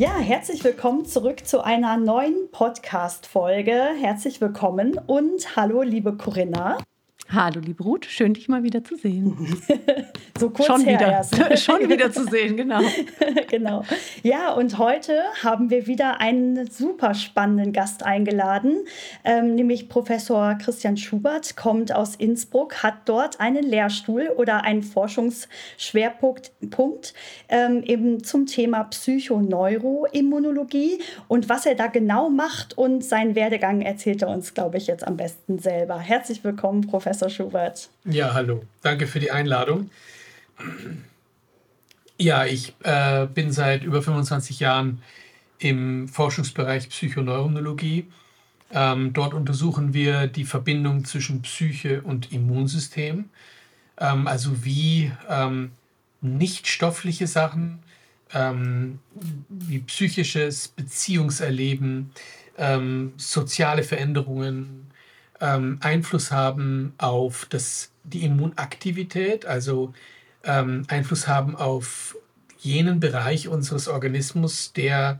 Ja, herzlich willkommen zurück zu einer neuen Podcast-Folge. Herzlich willkommen und hallo, liebe Corinna. Hallo, liebe Ruth, schön dich mal wieder zu sehen. so kurz schon her wieder, erst. schon wieder zu sehen, genau. genau. Ja, und heute haben wir wieder einen super spannenden Gast eingeladen, ähm, nämlich Professor Christian Schubert, kommt aus Innsbruck, hat dort einen Lehrstuhl oder einen Forschungsschwerpunkt Punkt, ähm, eben zum Thema Psychoneuroimmunologie und was er da genau macht und seinen Werdegang erzählt er uns, glaube ich, jetzt am besten selber. Herzlich willkommen, Professor. Professor Schubert. Ja, hallo. Danke für die Einladung. Ja, ich äh, bin seit über 25 Jahren im Forschungsbereich Psychoneuronologie. Ähm, dort untersuchen wir die Verbindung zwischen Psyche und Immunsystem, ähm, also wie ähm, nicht stoffliche Sachen, ähm, wie psychisches Beziehungserleben, ähm, soziale Veränderungen, ähm, Einfluss haben auf das, die Immunaktivität, also ähm, Einfluss haben auf jenen Bereich unseres Organismus, der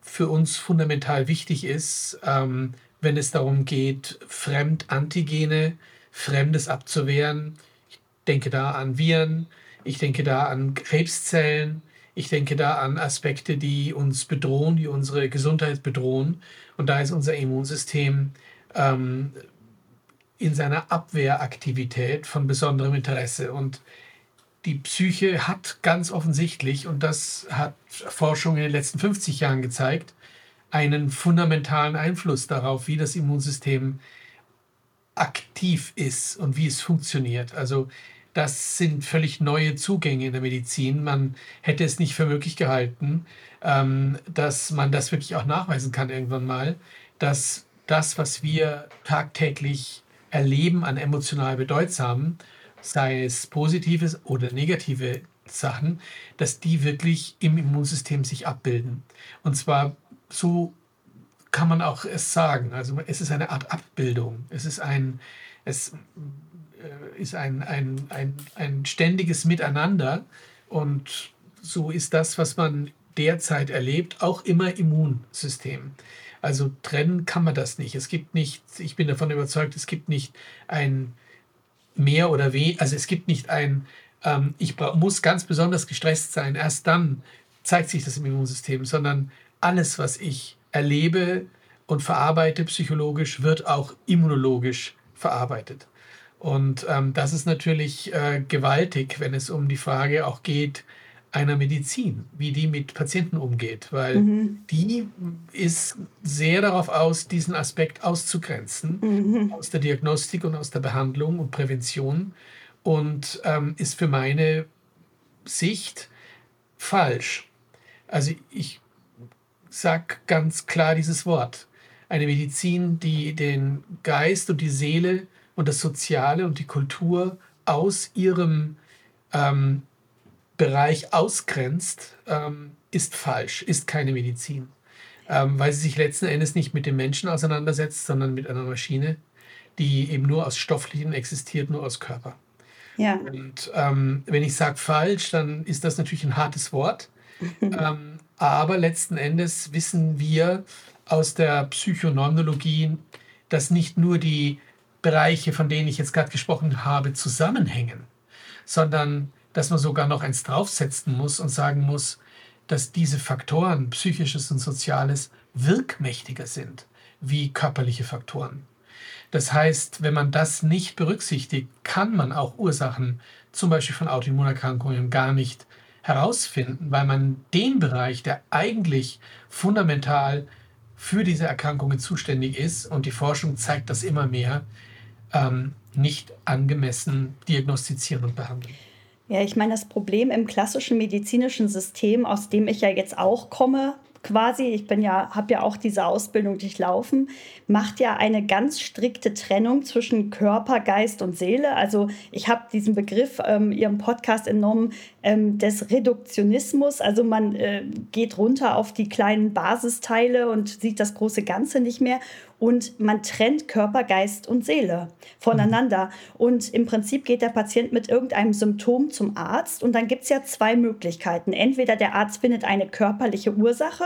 für uns fundamental wichtig ist, ähm, wenn es darum geht, Fremdantigene, Fremdes abzuwehren. Ich denke da an Viren, ich denke da an Krebszellen, ich denke da an Aspekte, die uns bedrohen, die unsere Gesundheit bedrohen. Und da ist unser Immunsystem ähm, in seiner Abwehraktivität von besonderem Interesse. Und die Psyche hat ganz offensichtlich, und das hat Forschung in den letzten 50 Jahren gezeigt, einen fundamentalen Einfluss darauf, wie das Immunsystem aktiv ist und wie es funktioniert. Also das sind völlig neue Zugänge in der Medizin. Man hätte es nicht für möglich gehalten, ähm, dass man das wirklich auch nachweisen kann irgendwann mal, dass das, was wir tagtäglich erleben an emotional bedeutsamen, sei es positive oder negative Sachen, dass die wirklich im Immunsystem sich abbilden. Und zwar so kann man auch es sagen. Also es ist eine Art Abbildung. Es ist ein, es äh, ist ein, ein, ein, ein ständiges Miteinander. Und so ist das, was man derzeit erlebt, auch immer Immunsystem. Also trennen kann man das nicht. Es gibt nicht, ich bin davon überzeugt, es gibt nicht ein mehr oder weh, also es gibt nicht ein, ähm, ich muss ganz besonders gestresst sein, erst dann zeigt sich das im Immunsystem, sondern alles, was ich erlebe und verarbeite psychologisch, wird auch immunologisch verarbeitet. Und ähm, das ist natürlich äh, gewaltig, wenn es um die Frage auch geht, einer Medizin, wie die mit Patienten umgeht, weil mhm. die ist sehr darauf aus, diesen Aspekt auszugrenzen mhm. aus der Diagnostik und aus der Behandlung und Prävention und ähm, ist für meine Sicht falsch. Also ich sage ganz klar dieses Wort. Eine Medizin, die den Geist und die Seele und das Soziale und die Kultur aus ihrem ähm, Bereich ausgrenzt, ähm, ist falsch, ist keine Medizin. Ähm, weil sie sich letzten Endes nicht mit dem Menschen auseinandersetzt, sondern mit einer Maschine, die eben nur aus Stofflichen existiert, nur aus Körper. Ja. Und ähm, wenn ich sage falsch, dann ist das natürlich ein hartes Wort. ähm, aber letzten Endes wissen wir aus der Psychoneuronologie, dass nicht nur die Bereiche, von denen ich jetzt gerade gesprochen habe, zusammenhängen, sondern dass man sogar noch eins draufsetzen muss und sagen muss, dass diese Faktoren, psychisches und soziales, wirkmächtiger sind wie körperliche Faktoren. Das heißt, wenn man das nicht berücksichtigt, kann man auch Ursachen zum Beispiel von Autoimmunerkrankungen gar nicht herausfinden, weil man den Bereich, der eigentlich fundamental für diese Erkrankungen zuständig ist, und die Forschung zeigt das immer mehr, ähm, nicht angemessen diagnostizieren und behandeln. Ja, ich meine, das Problem im klassischen medizinischen System, aus dem ich ja jetzt auch komme, quasi, ich bin ja, habe ja auch diese Ausbildung durchlaufen, macht ja eine ganz strikte Trennung zwischen Körper, Geist und Seele. Also ich habe diesen Begriff ähm, Ihrem Podcast entnommen ähm, des Reduktionismus. Also man äh, geht runter auf die kleinen Basisteile und sieht das große Ganze nicht mehr und man trennt Körper, Geist und Seele voneinander. Und im Prinzip geht der Patient mit irgendeinem Symptom zum Arzt und dann gibt es ja zwei Möglichkeiten. Entweder der Arzt findet eine körperliche Ursache,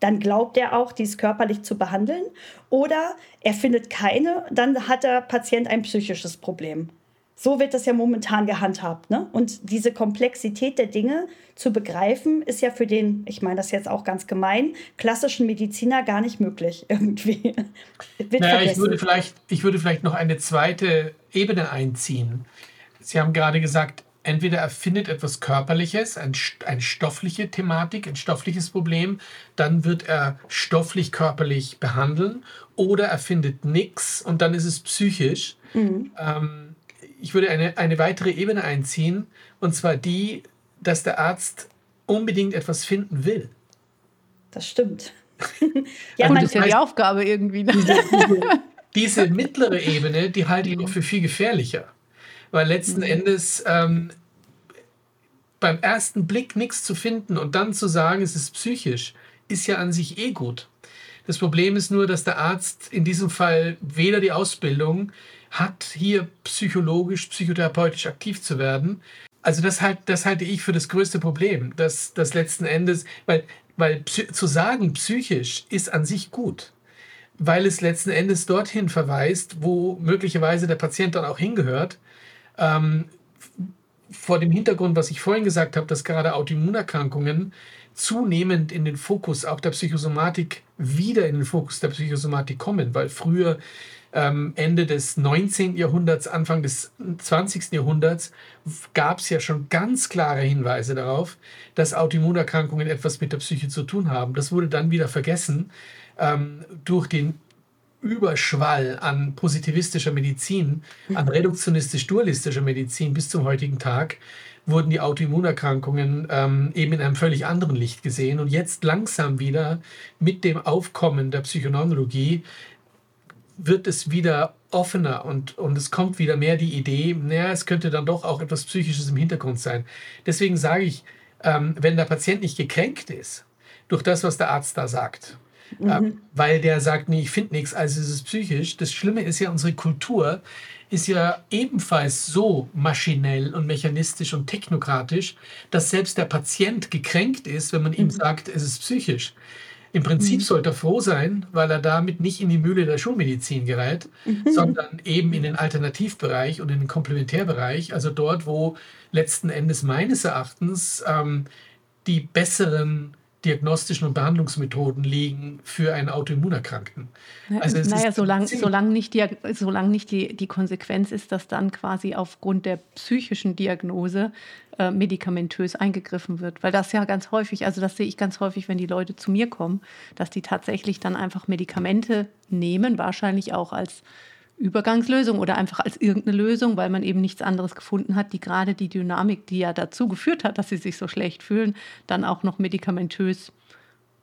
dann glaubt er auch, dies körperlich zu behandeln, oder er findet keine, dann hat der Patient ein psychisches Problem. So wird das ja momentan gehandhabt. Ne? Und diese Komplexität der Dinge zu begreifen, ist ja für den, ich meine das jetzt auch ganz gemein, klassischen Mediziner gar nicht möglich irgendwie. naja, ich würde, vielleicht, ich würde vielleicht noch eine zweite Ebene einziehen. Sie haben gerade gesagt, entweder er findet etwas Körperliches, ein, eine stoffliche Thematik, ein stoffliches Problem, dann wird er stofflich körperlich behandeln, oder er findet nichts und dann ist es psychisch. Mhm. Ähm, ich würde eine, eine weitere Ebene einziehen, und zwar die, dass der Arzt unbedingt etwas finden will. Das stimmt. ja, und das ist ja die Aufgabe irgendwie. Ne? Diese, diese, diese, mittlere Ebene, die halte ich noch für viel gefährlicher. Weil letzten mhm. Endes ähm, beim ersten Blick nichts zu finden und dann zu sagen, es ist psychisch, ist ja an sich eh gut. Das Problem ist nur, dass der Arzt in diesem Fall weder die Ausbildung hat, hier psychologisch, psychotherapeutisch aktiv zu werden. Also das, halt, das halte ich für das größte Problem, dass das letzten Endes, weil, weil zu sagen psychisch ist an sich gut, weil es letzten Endes dorthin verweist, wo möglicherweise der Patient dann auch hingehört. Ähm, vor dem Hintergrund, was ich vorhin gesagt habe, dass gerade Autoimmunerkrankungen zunehmend in den Fokus auch der Psychosomatik wieder in den Fokus der Psychosomatik kommen, weil früher ähm, Ende des 19. Jahrhunderts, Anfang des 20. Jahrhunderts gab es ja schon ganz klare Hinweise darauf, dass Autoimmunerkrankungen etwas mit der Psyche zu tun haben. Das wurde dann wieder vergessen ähm, durch den Überschwall an positivistischer Medizin, an reduktionistisch-dualistischer Medizin bis zum heutigen Tag wurden die Autoimmunerkrankungen ähm, eben in einem völlig anderen Licht gesehen. Und jetzt langsam wieder mit dem Aufkommen der Psychoneurologie wird es wieder offener und, und es kommt wieder mehr die Idee, naja, es könnte dann doch auch etwas Psychisches im Hintergrund sein. Deswegen sage ich, ähm, wenn der Patient nicht gekränkt ist durch das, was der Arzt da sagt, mhm. ähm, weil der sagt, nee, ich finde nichts, also ist es psychisch. Das Schlimme ist ja, unsere Kultur ist ja ebenfalls so maschinell und mechanistisch und technokratisch, dass selbst der Patient gekränkt ist, wenn man mhm. ihm sagt, es ist psychisch. Im Prinzip mhm. sollte er froh sein, weil er damit nicht in die Mühle der Schulmedizin gerät, mhm. sondern eben in den Alternativbereich und in den Komplementärbereich, also dort, wo letzten Endes meines Erachtens ähm, die besseren diagnostischen und Behandlungsmethoden liegen für einen Autoimmunerkrankten. Also naja, solange solang nicht, die, solang nicht die, die Konsequenz ist, dass dann quasi aufgrund der psychischen Diagnose äh, medikamentös eingegriffen wird. Weil das ja ganz häufig, also das sehe ich ganz häufig, wenn die Leute zu mir kommen, dass die tatsächlich dann einfach Medikamente nehmen, wahrscheinlich auch als Übergangslösung oder einfach als irgendeine Lösung, weil man eben nichts anderes gefunden hat, die gerade die Dynamik, die ja dazu geführt hat, dass sie sich so schlecht fühlen, dann auch noch medikamentös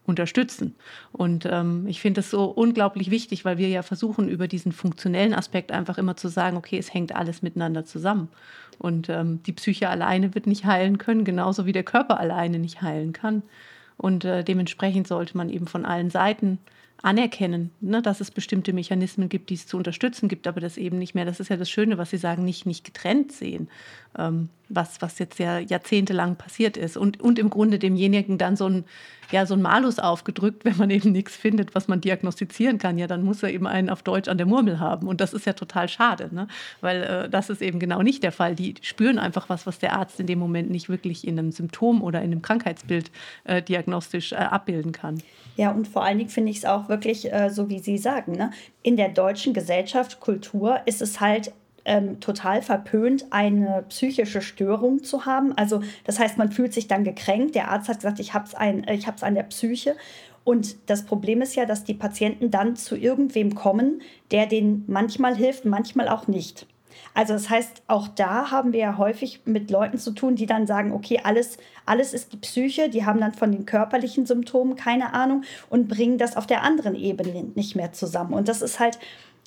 unterstützen. Und ähm, ich finde das so unglaublich wichtig, weil wir ja versuchen, über diesen funktionellen Aspekt einfach immer zu sagen, okay, es hängt alles miteinander zusammen. Und ähm, die Psyche alleine wird nicht heilen können, genauso wie der Körper alleine nicht heilen kann. Und äh, dementsprechend sollte man eben von allen Seiten anerkennen, ne, dass es bestimmte Mechanismen gibt, die es zu unterstützen gibt, aber das eben nicht mehr, das ist ja das Schöne, was Sie sagen, nicht, nicht getrennt sehen, was, was jetzt ja jahrzehntelang passiert ist und, und im Grunde demjenigen dann so ein, ja, so ein Malus aufgedrückt, wenn man eben nichts findet, was man diagnostizieren kann, ja, dann muss er eben einen auf Deutsch an der Murmel haben und das ist ja total schade, ne? weil äh, das ist eben genau nicht der Fall. Die spüren einfach was, was der Arzt in dem Moment nicht wirklich in einem Symptom oder in einem Krankheitsbild äh, diagnostisch äh, abbilden kann. Ja, und vor allen Dingen finde ich es auch wirklich, äh, so wie Sie sagen, ne? in der deutschen Gesellschaft, Kultur ist es halt ähm, total verpönt, eine psychische Störung zu haben. Also das heißt, man fühlt sich dann gekränkt. Der Arzt hat gesagt, ich habe es äh, an der Psyche. Und das Problem ist ja, dass die Patienten dann zu irgendwem kommen, der denen manchmal hilft, manchmal auch nicht. Also das heißt, auch da haben wir ja häufig mit Leuten zu tun, die dann sagen, okay, alles, alles ist die Psyche, die haben dann von den körperlichen Symptomen keine Ahnung und bringen das auf der anderen Ebene nicht mehr zusammen. Und das ist halt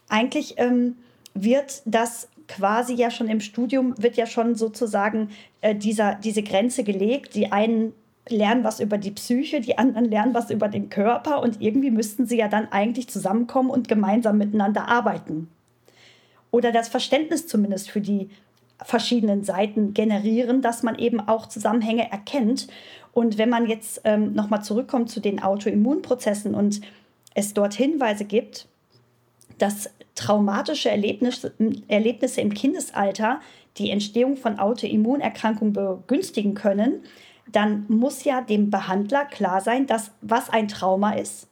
eigentlich ähm, wird das quasi ja schon im Studium, wird ja schon sozusagen äh, dieser, diese Grenze gelegt. Die einen lernen was über die Psyche, die anderen lernen was über den Körper und irgendwie müssten sie ja dann eigentlich zusammenkommen und gemeinsam miteinander arbeiten oder das Verständnis zumindest für die verschiedenen Seiten generieren, dass man eben auch Zusammenhänge erkennt. Und wenn man jetzt ähm, nochmal zurückkommt zu den Autoimmunprozessen und es dort Hinweise gibt, dass traumatische Erlebnisse, im Kindesalter die Entstehung von Autoimmunerkrankungen begünstigen können, dann muss ja dem Behandler klar sein, dass was ein Trauma ist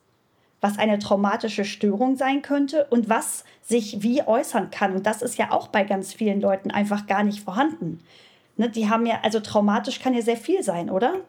was eine traumatische Störung sein könnte und was sich wie äußern kann. Und das ist ja auch bei ganz vielen Leuten einfach gar nicht vorhanden. Ne, die haben ja, also traumatisch kann ja sehr viel sein, oder?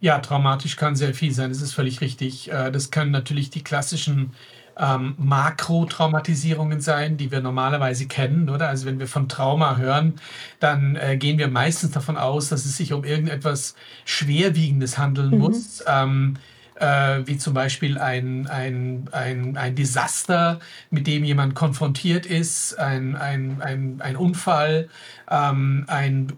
Ja, traumatisch kann sehr viel sein, das ist völlig richtig. Äh, das können natürlich die klassischen ähm, Makrotraumatisierungen sein, die wir normalerweise kennen, oder? Also wenn wir von Trauma hören, dann äh, gehen wir meistens davon aus, dass es sich um irgendetwas Schwerwiegendes handeln mhm. muss. Ähm, äh, wie zum Beispiel ein, ein, ein, ein Desaster, mit dem jemand konfrontiert ist, ein, ein, ein, ein Unfall, ähm, ein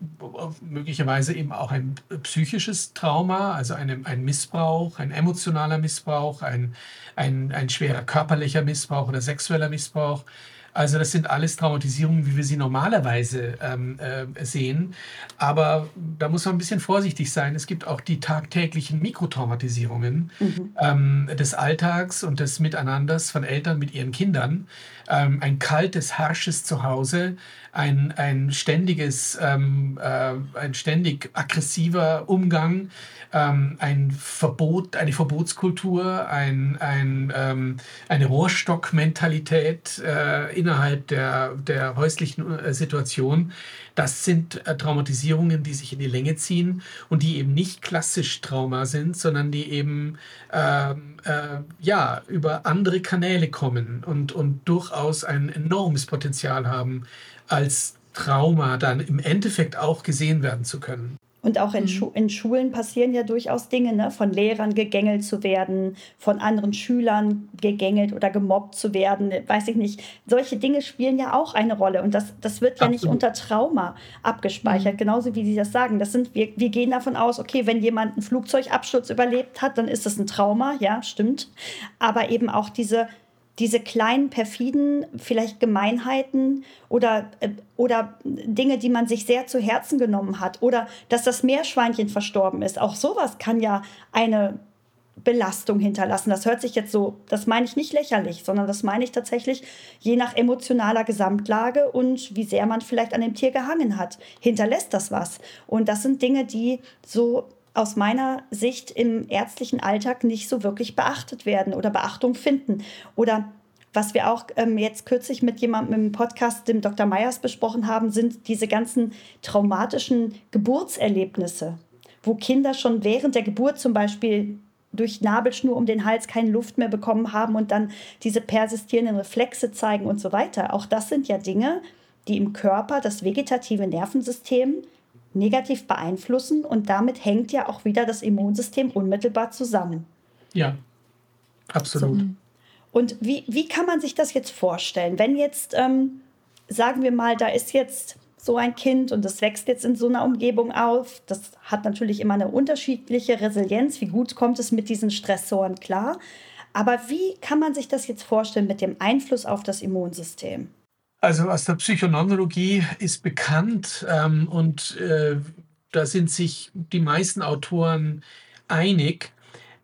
möglicherweise eben auch ein psychisches Trauma, also eine, ein Missbrauch, ein emotionaler Missbrauch, ein, ein, ein schwerer körperlicher Missbrauch oder sexueller Missbrauch. Also das sind alles Traumatisierungen, wie wir sie normalerweise ähm, äh, sehen. Aber da muss man ein bisschen vorsichtig sein. Es gibt auch die tagtäglichen Mikrotraumatisierungen mhm. ähm, des Alltags und des Miteinanders von Eltern mit ihren Kindern. Ähm, ein kaltes, harsches Zuhause, ein, ein ständiges, ähm, äh, ein ständig aggressiver Umgang ähm, ein Verbot, eine Verbotskultur, ein, ein, ähm, eine Rohrstockmentalität äh, innerhalb der, der häuslichen äh, Situation. Das sind äh, Traumatisierungen, die sich in die Länge ziehen und die eben nicht klassisch Trauma sind, sondern die eben ähm, äh, ja, über andere Kanäle kommen und, und durchaus ein enormes Potenzial haben, als Trauma dann im Endeffekt auch gesehen werden zu können. Und auch in, mhm. Schu in Schulen passieren ja durchaus Dinge, ne? von Lehrern gegängelt zu werden, von anderen Schülern gegängelt oder gemobbt zu werden, weiß ich nicht. Solche Dinge spielen ja auch eine Rolle und das, das wird ja Absolut. nicht unter Trauma abgespeichert, mhm. genauso wie Sie das sagen. Das sind, wir, wir gehen davon aus, okay, wenn jemand einen Flugzeugabsturz überlebt hat, dann ist das ein Trauma, ja, stimmt. Aber eben auch diese diese kleinen, perfiden, vielleicht Gemeinheiten oder, äh, oder Dinge, die man sich sehr zu Herzen genommen hat oder dass das Meerschweinchen verstorben ist. Auch sowas kann ja eine Belastung hinterlassen. Das hört sich jetzt so, das meine ich nicht lächerlich, sondern das meine ich tatsächlich je nach emotionaler Gesamtlage und wie sehr man vielleicht an dem Tier gehangen hat, hinterlässt das was. Und das sind Dinge, die so aus meiner Sicht im ärztlichen Alltag nicht so wirklich beachtet werden oder Beachtung finden. Oder was wir auch ähm, jetzt kürzlich mit jemandem im Podcast, dem Dr. Meyers, besprochen haben, sind diese ganzen traumatischen Geburtserlebnisse, wo Kinder schon während der Geburt zum Beispiel durch Nabelschnur um den Hals keine Luft mehr bekommen haben und dann diese persistierenden Reflexe zeigen und so weiter. Auch das sind ja Dinge, die im Körper das vegetative Nervensystem negativ beeinflussen und damit hängt ja auch wieder das Immunsystem unmittelbar zusammen. Ja, absolut. So. Und wie, wie kann man sich das jetzt vorstellen? Wenn jetzt, ähm, sagen wir mal, da ist jetzt so ein Kind und das wächst jetzt in so einer Umgebung auf, das hat natürlich immer eine unterschiedliche Resilienz. Wie gut kommt es mit diesen Stressoren klar? Aber wie kann man sich das jetzt vorstellen mit dem Einfluss auf das Immunsystem? Also aus der Psychoneurologie ist bekannt ähm, und äh, da sind sich die meisten Autoren einig,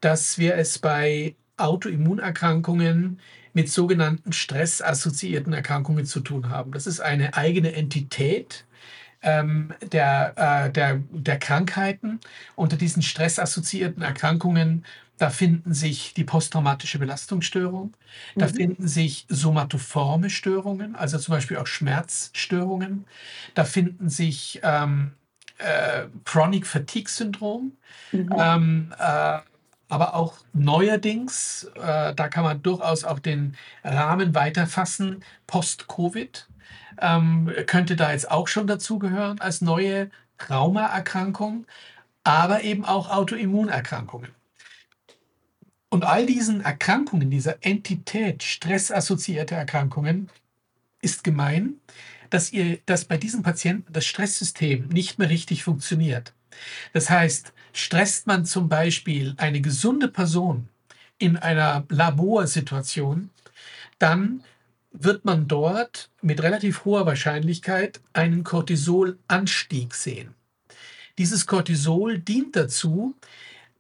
dass wir es bei Autoimmunerkrankungen mit sogenannten stressassoziierten Erkrankungen zu tun haben. Das ist eine eigene Entität ähm, der, äh, der, der Krankheiten. Unter diesen stressassoziierten Erkrankungen da finden sich die posttraumatische Belastungsstörung, da mhm. finden sich somatoforme Störungen, also zum Beispiel auch Schmerzstörungen, da finden sich ähm, äh, Chronic Fatigue Syndrom, mhm. ähm, äh, aber auch neuerdings, äh, da kann man durchaus auch den Rahmen weiterfassen, Post-Covid. ähm, könnte da jetzt auch schon dazugehören als neue Traumaerkrankung, aber eben auch Autoimmunerkrankungen. Und all diesen Erkrankungen, dieser Entität stressassoziierte Erkrankungen, ist gemein, dass, ihr, dass bei diesen Patienten das Stresssystem nicht mehr richtig funktioniert. Das heißt, stresst man zum Beispiel eine gesunde Person in einer Laborsituation, dann wird man dort mit relativ hoher Wahrscheinlichkeit einen Cortisolanstieg sehen. Dieses Cortisol dient dazu,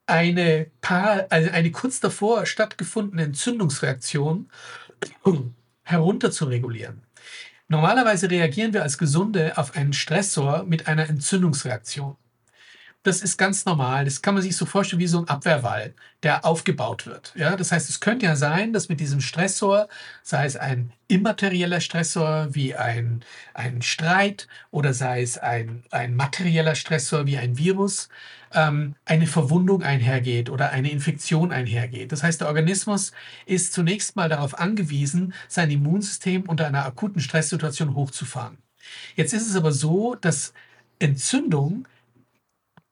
eine, paar, also eine kurz davor stattgefundene Entzündungsreaktion herunter zu regulieren. Normalerweise reagieren wir als Gesunde auf einen Stressor mit einer Entzündungsreaktion. Das ist ganz normal. Das kann man sich so vorstellen wie so ein Abwehrwall, der aufgebaut wird. Ja, das heißt, es könnte ja sein, dass mit diesem Stressor, sei es ein immaterieller Stressor wie ein, ein Streit oder sei es ein, ein materieller Stressor wie ein Virus, ähm, eine Verwundung einhergeht oder eine Infektion einhergeht. Das heißt, der Organismus ist zunächst mal darauf angewiesen, sein Immunsystem unter einer akuten Stresssituation hochzufahren. Jetzt ist es aber so, dass Entzündung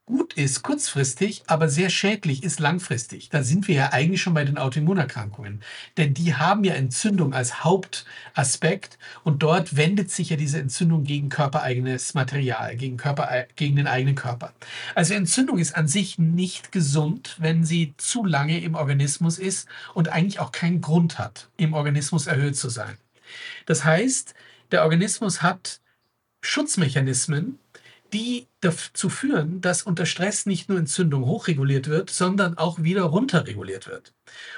gut ist kurzfristig, aber sehr schädlich ist langfristig. Da sind wir ja eigentlich schon bei den Autoimmunerkrankungen. Denn die haben ja Entzündung als Hauptaspekt und dort wendet sich ja diese Entzündung gegen körpereigenes Material, gegen, Körper, gegen den eigenen Körper. Also Entzündung ist an sich nicht gesund, wenn sie zu lange im Organismus ist und eigentlich auch keinen Grund hat, im Organismus erhöht zu sein. Das heißt, der Organismus hat Schutzmechanismen, die dazu führen, dass unter Stress nicht nur Entzündung hochreguliert wird, sondern auch wieder runterreguliert wird.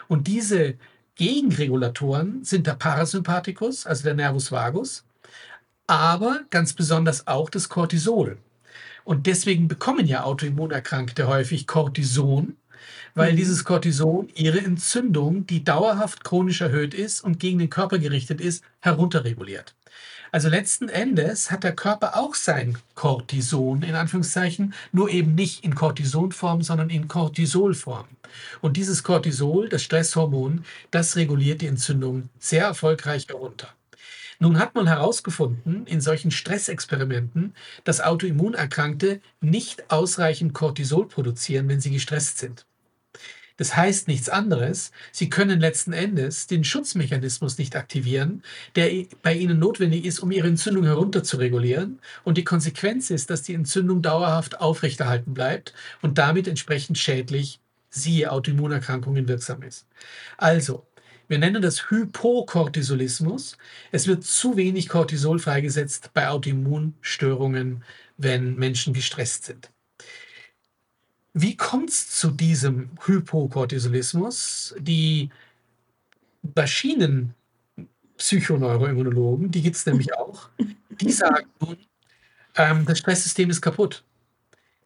Und diese Gegenregulatoren sind der Parasympathikus, also der Nervus vagus, aber ganz besonders auch das Cortisol. Und deswegen bekommen ja Autoimmunerkrankte häufig Cortison, weil mhm. dieses Cortison ihre Entzündung, die dauerhaft chronisch erhöht ist und gegen den Körper gerichtet ist, herunterreguliert. Also letzten Endes hat der Körper auch sein Cortison in Anführungszeichen, nur eben nicht in Cortisonform, sondern in Cortisolform. Und dieses Cortisol, das Stresshormon, das reguliert die Entzündung sehr erfolgreich herunter. Nun hat man herausgefunden in solchen Stressexperimenten, dass Autoimmunerkrankte nicht ausreichend Cortisol produzieren, wenn sie gestresst sind. Das heißt nichts anderes, sie können letzten Endes den Schutzmechanismus nicht aktivieren, der bei ihnen notwendig ist, um ihre Entzündung herunterzuregulieren. Und die Konsequenz ist, dass die Entzündung dauerhaft aufrechterhalten bleibt und damit entsprechend schädlich, siehe Autoimmunerkrankungen, wirksam ist. Also, wir nennen das Hypokortisolismus. Es wird zu wenig Cortisol freigesetzt bei Autoimmunstörungen, wenn Menschen gestresst sind. Wie kommt es zu diesem Hypokortisolismus? Die Maschinenpsychoneuroimmunologen, die gibt es nämlich auch, die sagen nun, ähm, das Stresssystem ist kaputt.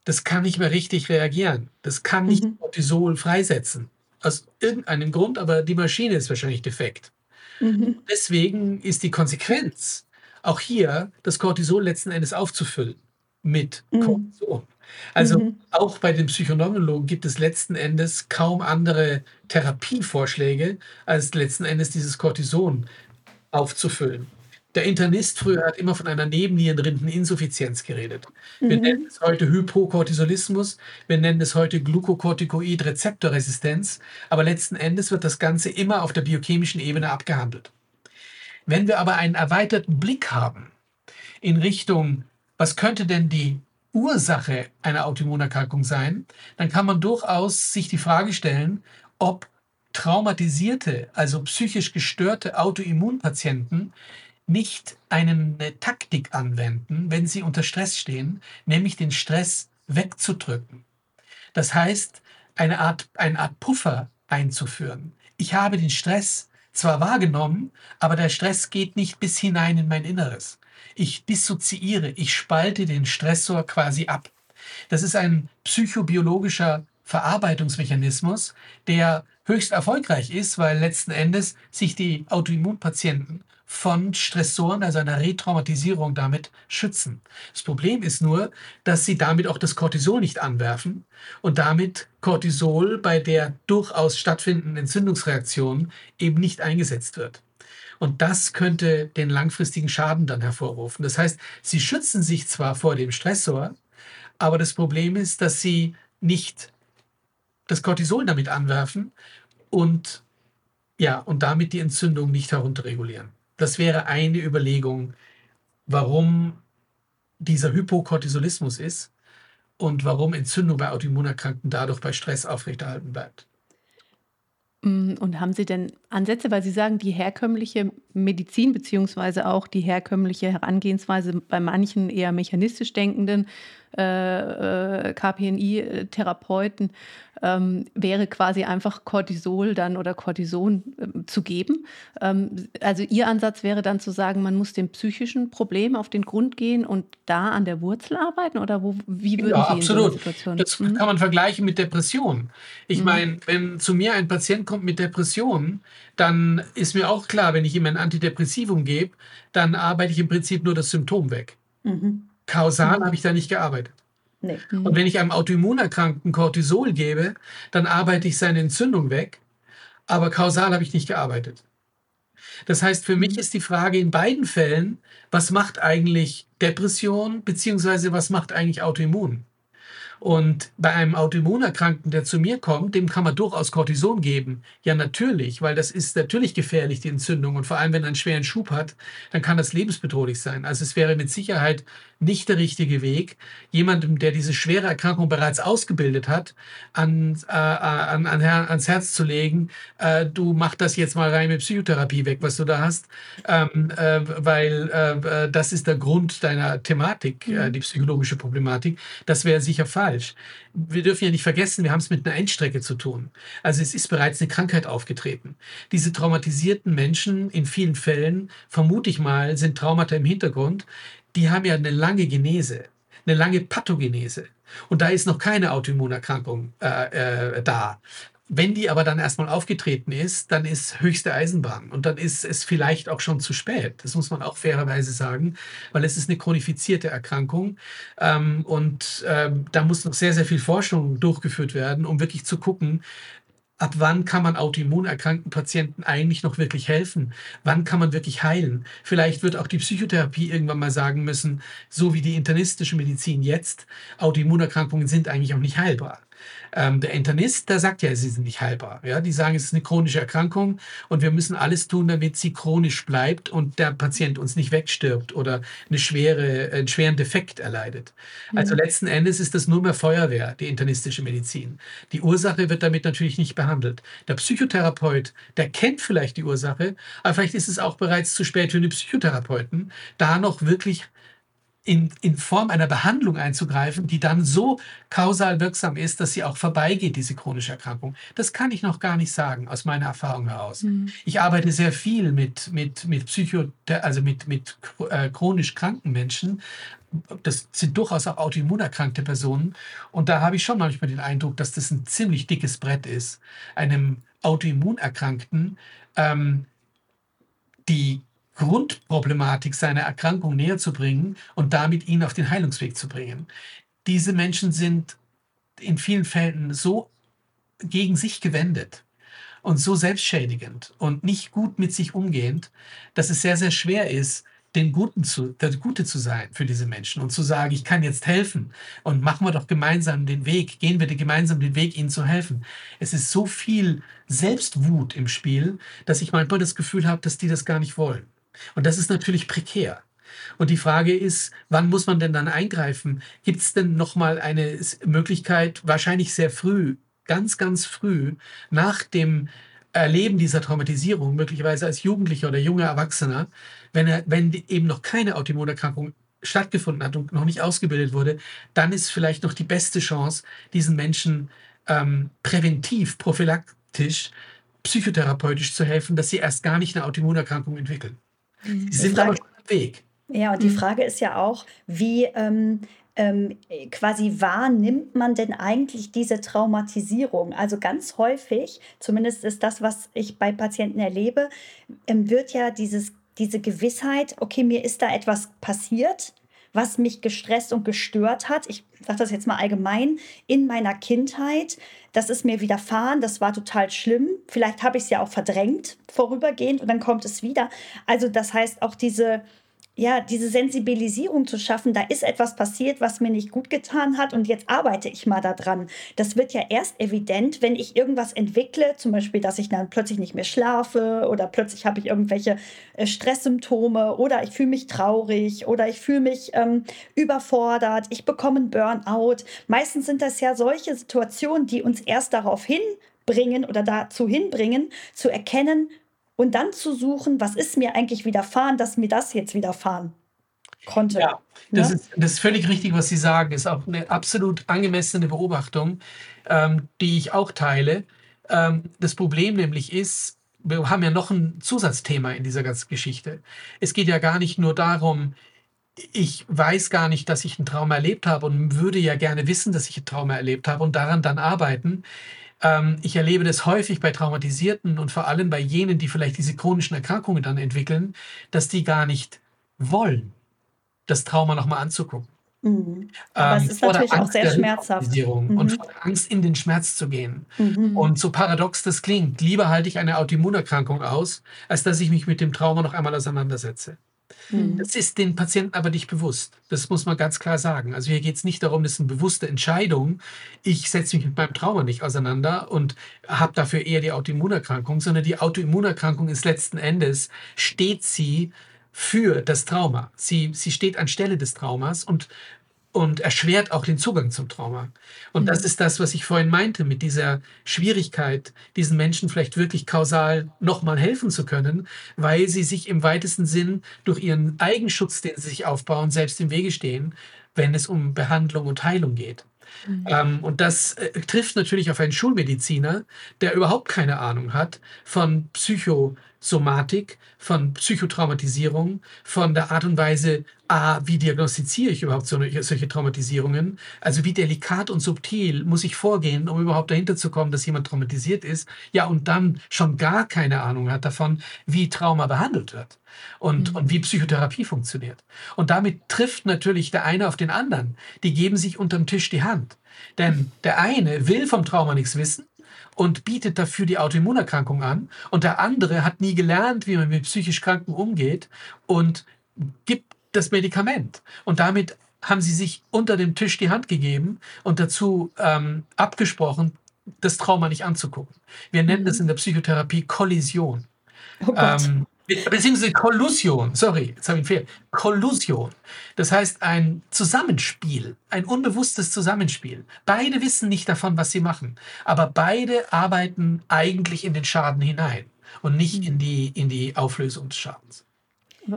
Das kann nicht mehr richtig reagieren. Das kann nicht mhm. Cortisol freisetzen. Aus irgendeinem Grund, aber die Maschine ist wahrscheinlich defekt. Mhm. Deswegen ist die Konsequenz, auch hier das Cortisol letzten Endes aufzufüllen mit mhm. Cortison. Also mhm. auch bei den Psychoneurologen gibt es letzten Endes kaum andere Therapievorschläge, als letzten Endes dieses Cortison aufzufüllen. Der Internist früher hat immer von einer Nebennierenrindeninsuffizienz geredet. Wir mhm. nennen es heute Hypokortisolismus, wir nennen es heute Glucocorticoid-Rezeptorresistenz, aber letzten Endes wird das Ganze immer auf der biochemischen Ebene abgehandelt. Wenn wir aber einen erweiterten Blick haben in Richtung, was könnte denn die Ursache einer Autoimmunerkrankung sein, dann kann man durchaus sich die Frage stellen, ob traumatisierte, also psychisch gestörte Autoimmunpatienten nicht eine Taktik anwenden, wenn sie unter Stress stehen, nämlich den Stress wegzudrücken. Das heißt, eine Art, eine Art Puffer einzuführen. Ich habe den Stress zwar wahrgenommen, aber der Stress geht nicht bis hinein in mein Inneres. Ich dissoziiere, ich spalte den Stressor quasi ab. Das ist ein psychobiologischer Verarbeitungsmechanismus, der höchst erfolgreich ist, weil letzten Endes sich die Autoimmunpatienten von Stressoren, also einer Retraumatisierung damit schützen. Das Problem ist nur, dass sie damit auch das Cortisol nicht anwerfen und damit Cortisol bei der durchaus stattfindenden Entzündungsreaktion eben nicht eingesetzt wird. Und das könnte den langfristigen Schaden dann hervorrufen. Das heißt, sie schützen sich zwar vor dem Stressor, aber das Problem ist, dass sie nicht das Cortisol damit anwerfen und ja, und damit die Entzündung nicht herunterregulieren. Das wäre eine Überlegung, warum dieser Hypokortisolismus ist und warum Entzündung bei Autoimmunerkrankten dadurch bei Stress aufrechterhalten bleibt. Mm, und haben Sie denn Ansätze, weil Sie sagen, die herkömmliche Medizin beziehungsweise auch die herkömmliche Herangehensweise bei manchen eher mechanistisch denkenden äh, äh KPNI-Therapeuten ähm, wäre quasi einfach Cortisol dann oder Cortison äh, zu geben. Ähm, also Ihr Ansatz wäre dann zu sagen, man muss dem psychischen Problem auf den Grund gehen und da an der Wurzel arbeiten oder wo, wie würden ja, Sie absolut. in so Situation? Das mhm. kann man vergleichen mit Depressionen. Ich mhm. meine, wenn zu mir ein Patient kommt mit Depressionen, dann ist mir auch klar, wenn ich ihm ein Antidepressivum gebe, dann arbeite ich im Prinzip nur das Symptom weg. Mhm. Kausal mhm. habe ich da nicht gearbeitet. Nee. Mhm. Und wenn ich einem Autoimmunerkrankten Cortisol gebe, dann arbeite ich seine Entzündung weg, aber kausal habe ich nicht gearbeitet. Das heißt, für mich mhm. ist die Frage in beiden Fällen, was macht eigentlich Depression, beziehungsweise was macht eigentlich Autoimmun? Und bei einem Autoimmunerkrankten, der zu mir kommt, dem kann man durchaus Cortison geben. Ja, natürlich, weil das ist natürlich gefährlich, die Entzündung. Und vor allem, wenn er einen schweren Schub hat, dann kann das lebensbedrohlich sein. Also es wäre mit Sicherheit nicht der richtige Weg, jemandem, der diese schwere Erkrankung bereits ausgebildet hat, an, äh, an, an, ans Herz zu legen, äh, du mach das jetzt mal rein mit Psychotherapie weg, was du da hast, ähm, äh, weil äh, äh, das ist der Grund deiner Thematik, äh, mhm. die psychologische Problematik. Das wäre sicher falsch. Wir dürfen ja nicht vergessen, wir haben es mit einer Endstrecke zu tun. Also es ist bereits eine Krankheit aufgetreten. Diese traumatisierten Menschen in vielen Fällen, vermute ich mal, sind Traumata im Hintergrund, die haben ja eine lange Genese, eine lange Pathogenese. Und da ist noch keine Autoimmunerkrankung äh, äh, da. Wenn die aber dann erstmal aufgetreten ist, dann ist höchste Eisenbahn und dann ist es vielleicht auch schon zu spät. Das muss man auch fairerweise sagen, weil es ist eine chronifizierte Erkrankung ähm, und ähm, da muss noch sehr, sehr viel Forschung durchgeführt werden, um wirklich zu gucken, ab wann kann man autoimmunerkrankten Patienten eigentlich noch wirklich helfen? Wann kann man wirklich heilen? Vielleicht wird auch die Psychotherapie irgendwann mal sagen müssen, so wie die internistische Medizin jetzt, Autoimmunerkrankungen sind eigentlich auch nicht heilbar. Ähm, der Internist, der sagt ja, sie sind nicht heilbar. Ja? Die sagen, es ist eine chronische Erkrankung und wir müssen alles tun, damit sie chronisch bleibt und der Patient uns nicht wegstirbt oder eine schwere, einen schweren Defekt erleidet. Mhm. Also letzten Endes ist das nur mehr Feuerwehr, die internistische Medizin. Die Ursache wird damit natürlich nicht behandelt. Der Psychotherapeut, der kennt vielleicht die Ursache, aber vielleicht ist es auch bereits zu spät für den Psychotherapeuten, da noch wirklich in, in Form einer Behandlung einzugreifen, die dann so kausal wirksam ist, dass sie auch vorbeigeht, diese chronische Erkrankung. Das kann ich noch gar nicht sagen, aus meiner Erfahrung heraus. Mhm. Ich arbeite sehr viel mit, mit, mit Psycho, also mit, mit äh, chronisch kranken Menschen. Das sind durchaus auch autoimmunerkrankte Personen. Und da habe ich schon manchmal den Eindruck, dass das ein ziemlich dickes Brett ist, einem Autoimmunerkrankten ähm, die Grundproblematik seiner Erkrankung näher zu bringen und damit ihn auf den Heilungsweg zu bringen. Diese Menschen sind in vielen Fällen so gegen sich gewendet und so selbstschädigend und nicht gut mit sich umgehend, dass es sehr, sehr schwer ist, den Guten zu, der Gute zu sein für diese Menschen und zu sagen, ich kann jetzt helfen und machen wir doch gemeinsam den Weg, gehen wir gemeinsam den Weg, ihnen zu helfen. Es ist so viel Selbstwut im Spiel, dass ich manchmal das Gefühl habe, dass die das gar nicht wollen. Und das ist natürlich prekär. Und die Frage ist, wann muss man denn dann eingreifen? Gibt es denn nochmal eine Möglichkeit, wahrscheinlich sehr früh, ganz, ganz früh, nach dem Erleben dieser Traumatisierung, möglicherweise als Jugendlicher oder junger Erwachsener, wenn, er, wenn eben noch keine Autoimmunerkrankung stattgefunden hat und noch nicht ausgebildet wurde, dann ist vielleicht noch die beste Chance, diesen Menschen ähm, präventiv, prophylaktisch, psychotherapeutisch zu helfen, dass sie erst gar nicht eine Autoimmunerkrankung entwickeln. Mhm. Sie sind aber schon am Weg. Ja, und die mhm. Frage ist ja auch, wie ähm, ähm, quasi wahrnimmt man denn eigentlich diese Traumatisierung? Also ganz häufig, zumindest ist das, was ich bei Patienten erlebe, ähm, wird ja dieses, diese Gewissheit, okay, mir ist da etwas passiert, was mich gestresst und gestört hat. Ich sage das jetzt mal allgemein in meiner Kindheit. Das ist mir widerfahren, das war total schlimm. Vielleicht habe ich es ja auch verdrängt vorübergehend und dann kommt es wieder. Also das heißt auch diese ja, diese Sensibilisierung zu schaffen, da ist etwas passiert, was mir nicht gut getan hat und jetzt arbeite ich mal daran. Das wird ja erst evident, wenn ich irgendwas entwickle, zum Beispiel, dass ich dann plötzlich nicht mehr schlafe oder plötzlich habe ich irgendwelche äh, Stresssymptome oder ich fühle mich traurig oder ich fühle mich ähm, überfordert, ich bekomme einen Burnout. Meistens sind das ja solche Situationen, die uns erst darauf hinbringen oder dazu hinbringen, zu erkennen, und dann zu suchen, was ist mir eigentlich widerfahren, dass mir das jetzt widerfahren konnte. Ja, das, ne? ist, das ist völlig richtig, was Sie sagen. Ist auch eine absolut angemessene Beobachtung, ähm, die ich auch teile. Ähm, das Problem nämlich ist, wir haben ja noch ein Zusatzthema in dieser ganzen Geschichte. Es geht ja gar nicht nur darum, ich weiß gar nicht, dass ich ein Trauma erlebt habe und würde ja gerne wissen, dass ich ein Trauma erlebt habe und daran dann arbeiten. Ähm, ich erlebe das häufig bei Traumatisierten und vor allem bei jenen, die vielleicht diese chronischen Erkrankungen dann entwickeln, dass die gar nicht wollen, das Trauma nochmal anzugucken. Mhm. Aber ähm, es ist natürlich auch sehr schmerzhaft. Mhm. Und vor der Angst, in den Schmerz zu gehen. Mhm. Und so paradox das klingt, lieber halte ich eine Autoimmunerkrankung aus, als dass ich mich mit dem Trauma noch einmal auseinandersetze. Mhm. Das ist den Patienten aber nicht bewusst. Das muss man ganz klar sagen. Also hier geht es nicht darum, das ist eine bewusste Entscheidung. Ich setze mich mit meinem Trauma nicht auseinander und habe dafür eher die Autoimmunerkrankung, sondern die Autoimmunerkrankung ist letzten Endes, steht sie für das Trauma. Sie, sie steht anstelle des Traumas und und erschwert auch den Zugang zum Trauma. Und mhm. das ist das, was ich vorhin meinte, mit dieser Schwierigkeit, diesen Menschen vielleicht wirklich kausal nochmal helfen zu können, weil sie sich im weitesten Sinn durch ihren Eigenschutz, den sie sich aufbauen, selbst im Wege stehen, wenn es um Behandlung und Heilung geht. Mhm. Ähm, und das äh, trifft natürlich auf einen Schulmediziner, der überhaupt keine Ahnung hat von Psychosomatik, von Psychotraumatisierung, von der Art und Weise, ah, wie diagnostiziere ich überhaupt solche Traumatisierungen? Also wie delikat und subtil muss ich vorgehen, um überhaupt dahinter zu kommen, dass jemand traumatisiert ist? Ja, und dann schon gar keine Ahnung hat davon, wie Trauma behandelt wird und, mhm. und wie Psychotherapie funktioniert. Und damit trifft natürlich der eine auf den anderen. Die geben sich unterm Tisch die Hand. Denn der eine will vom Trauma nichts wissen und bietet dafür die Autoimmunerkrankung an. Und der andere hat nie gelernt, wie man mit psychisch Kranken umgeht und gibt das Medikament. Und damit haben sie sich unter dem Tisch die Hand gegeben und dazu ähm, abgesprochen, das Trauma nicht anzugucken. Wir nennen mhm. das in der Psychotherapie Kollision. Oh ähm, beziehungsweise Kollusion, sorry, jetzt habe ich einen Fehler. Kollusion. Das heißt ein Zusammenspiel, ein unbewusstes Zusammenspiel. Beide wissen nicht davon, was sie machen, aber beide arbeiten eigentlich in den Schaden hinein und nicht in die, in die Auflösung des Schadens.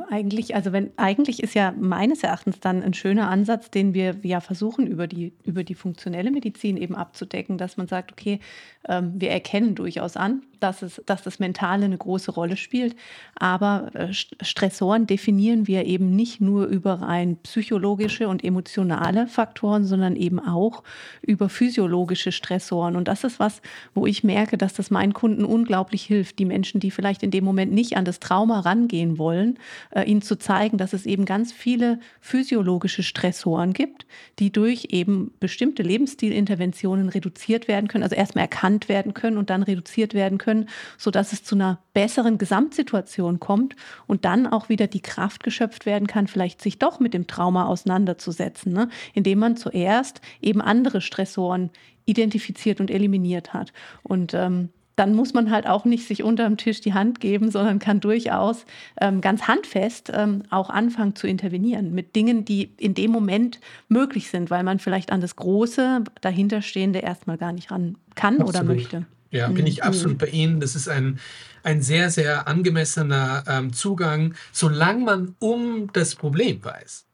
Eigentlich, also wenn eigentlich ist ja meines Erachtens dann ein schöner Ansatz, den wir ja versuchen über die über die funktionelle Medizin eben abzudecken, dass man sagt, okay, ähm, wir erkennen durchaus an, dass, es, dass das Mentale eine große Rolle spielt. Aber äh, Stressoren definieren wir eben nicht nur über rein psychologische und emotionale Faktoren, sondern eben auch über physiologische Stressoren. Und das ist was, wo ich merke, dass das meinen Kunden unglaublich hilft. Die Menschen, die vielleicht in dem Moment nicht an das Trauma rangehen wollen, äh, ihnen zu zeigen, dass es eben ganz viele physiologische Stressoren gibt, die durch eben bestimmte Lebensstilinterventionen reduziert werden können, also erstmal erkannt werden können und dann reduziert werden können können, sodass es zu einer besseren Gesamtsituation kommt und dann auch wieder die Kraft geschöpft werden kann, vielleicht sich doch mit dem Trauma auseinanderzusetzen, ne? indem man zuerst eben andere Stressoren identifiziert und eliminiert hat. Und ähm, dann muss man halt auch nicht sich unterm Tisch die Hand geben, sondern kann durchaus ähm, ganz handfest ähm, auch anfangen zu intervenieren mit Dingen, die in dem Moment möglich sind, weil man vielleicht an das Große dahinterstehende erstmal gar nicht ran kann Absolut. oder möchte. Ja, bin ich mhm. absolut bei Ihnen. Das ist ein, ein sehr, sehr angemessener ähm, Zugang, solange man um das Problem weiß.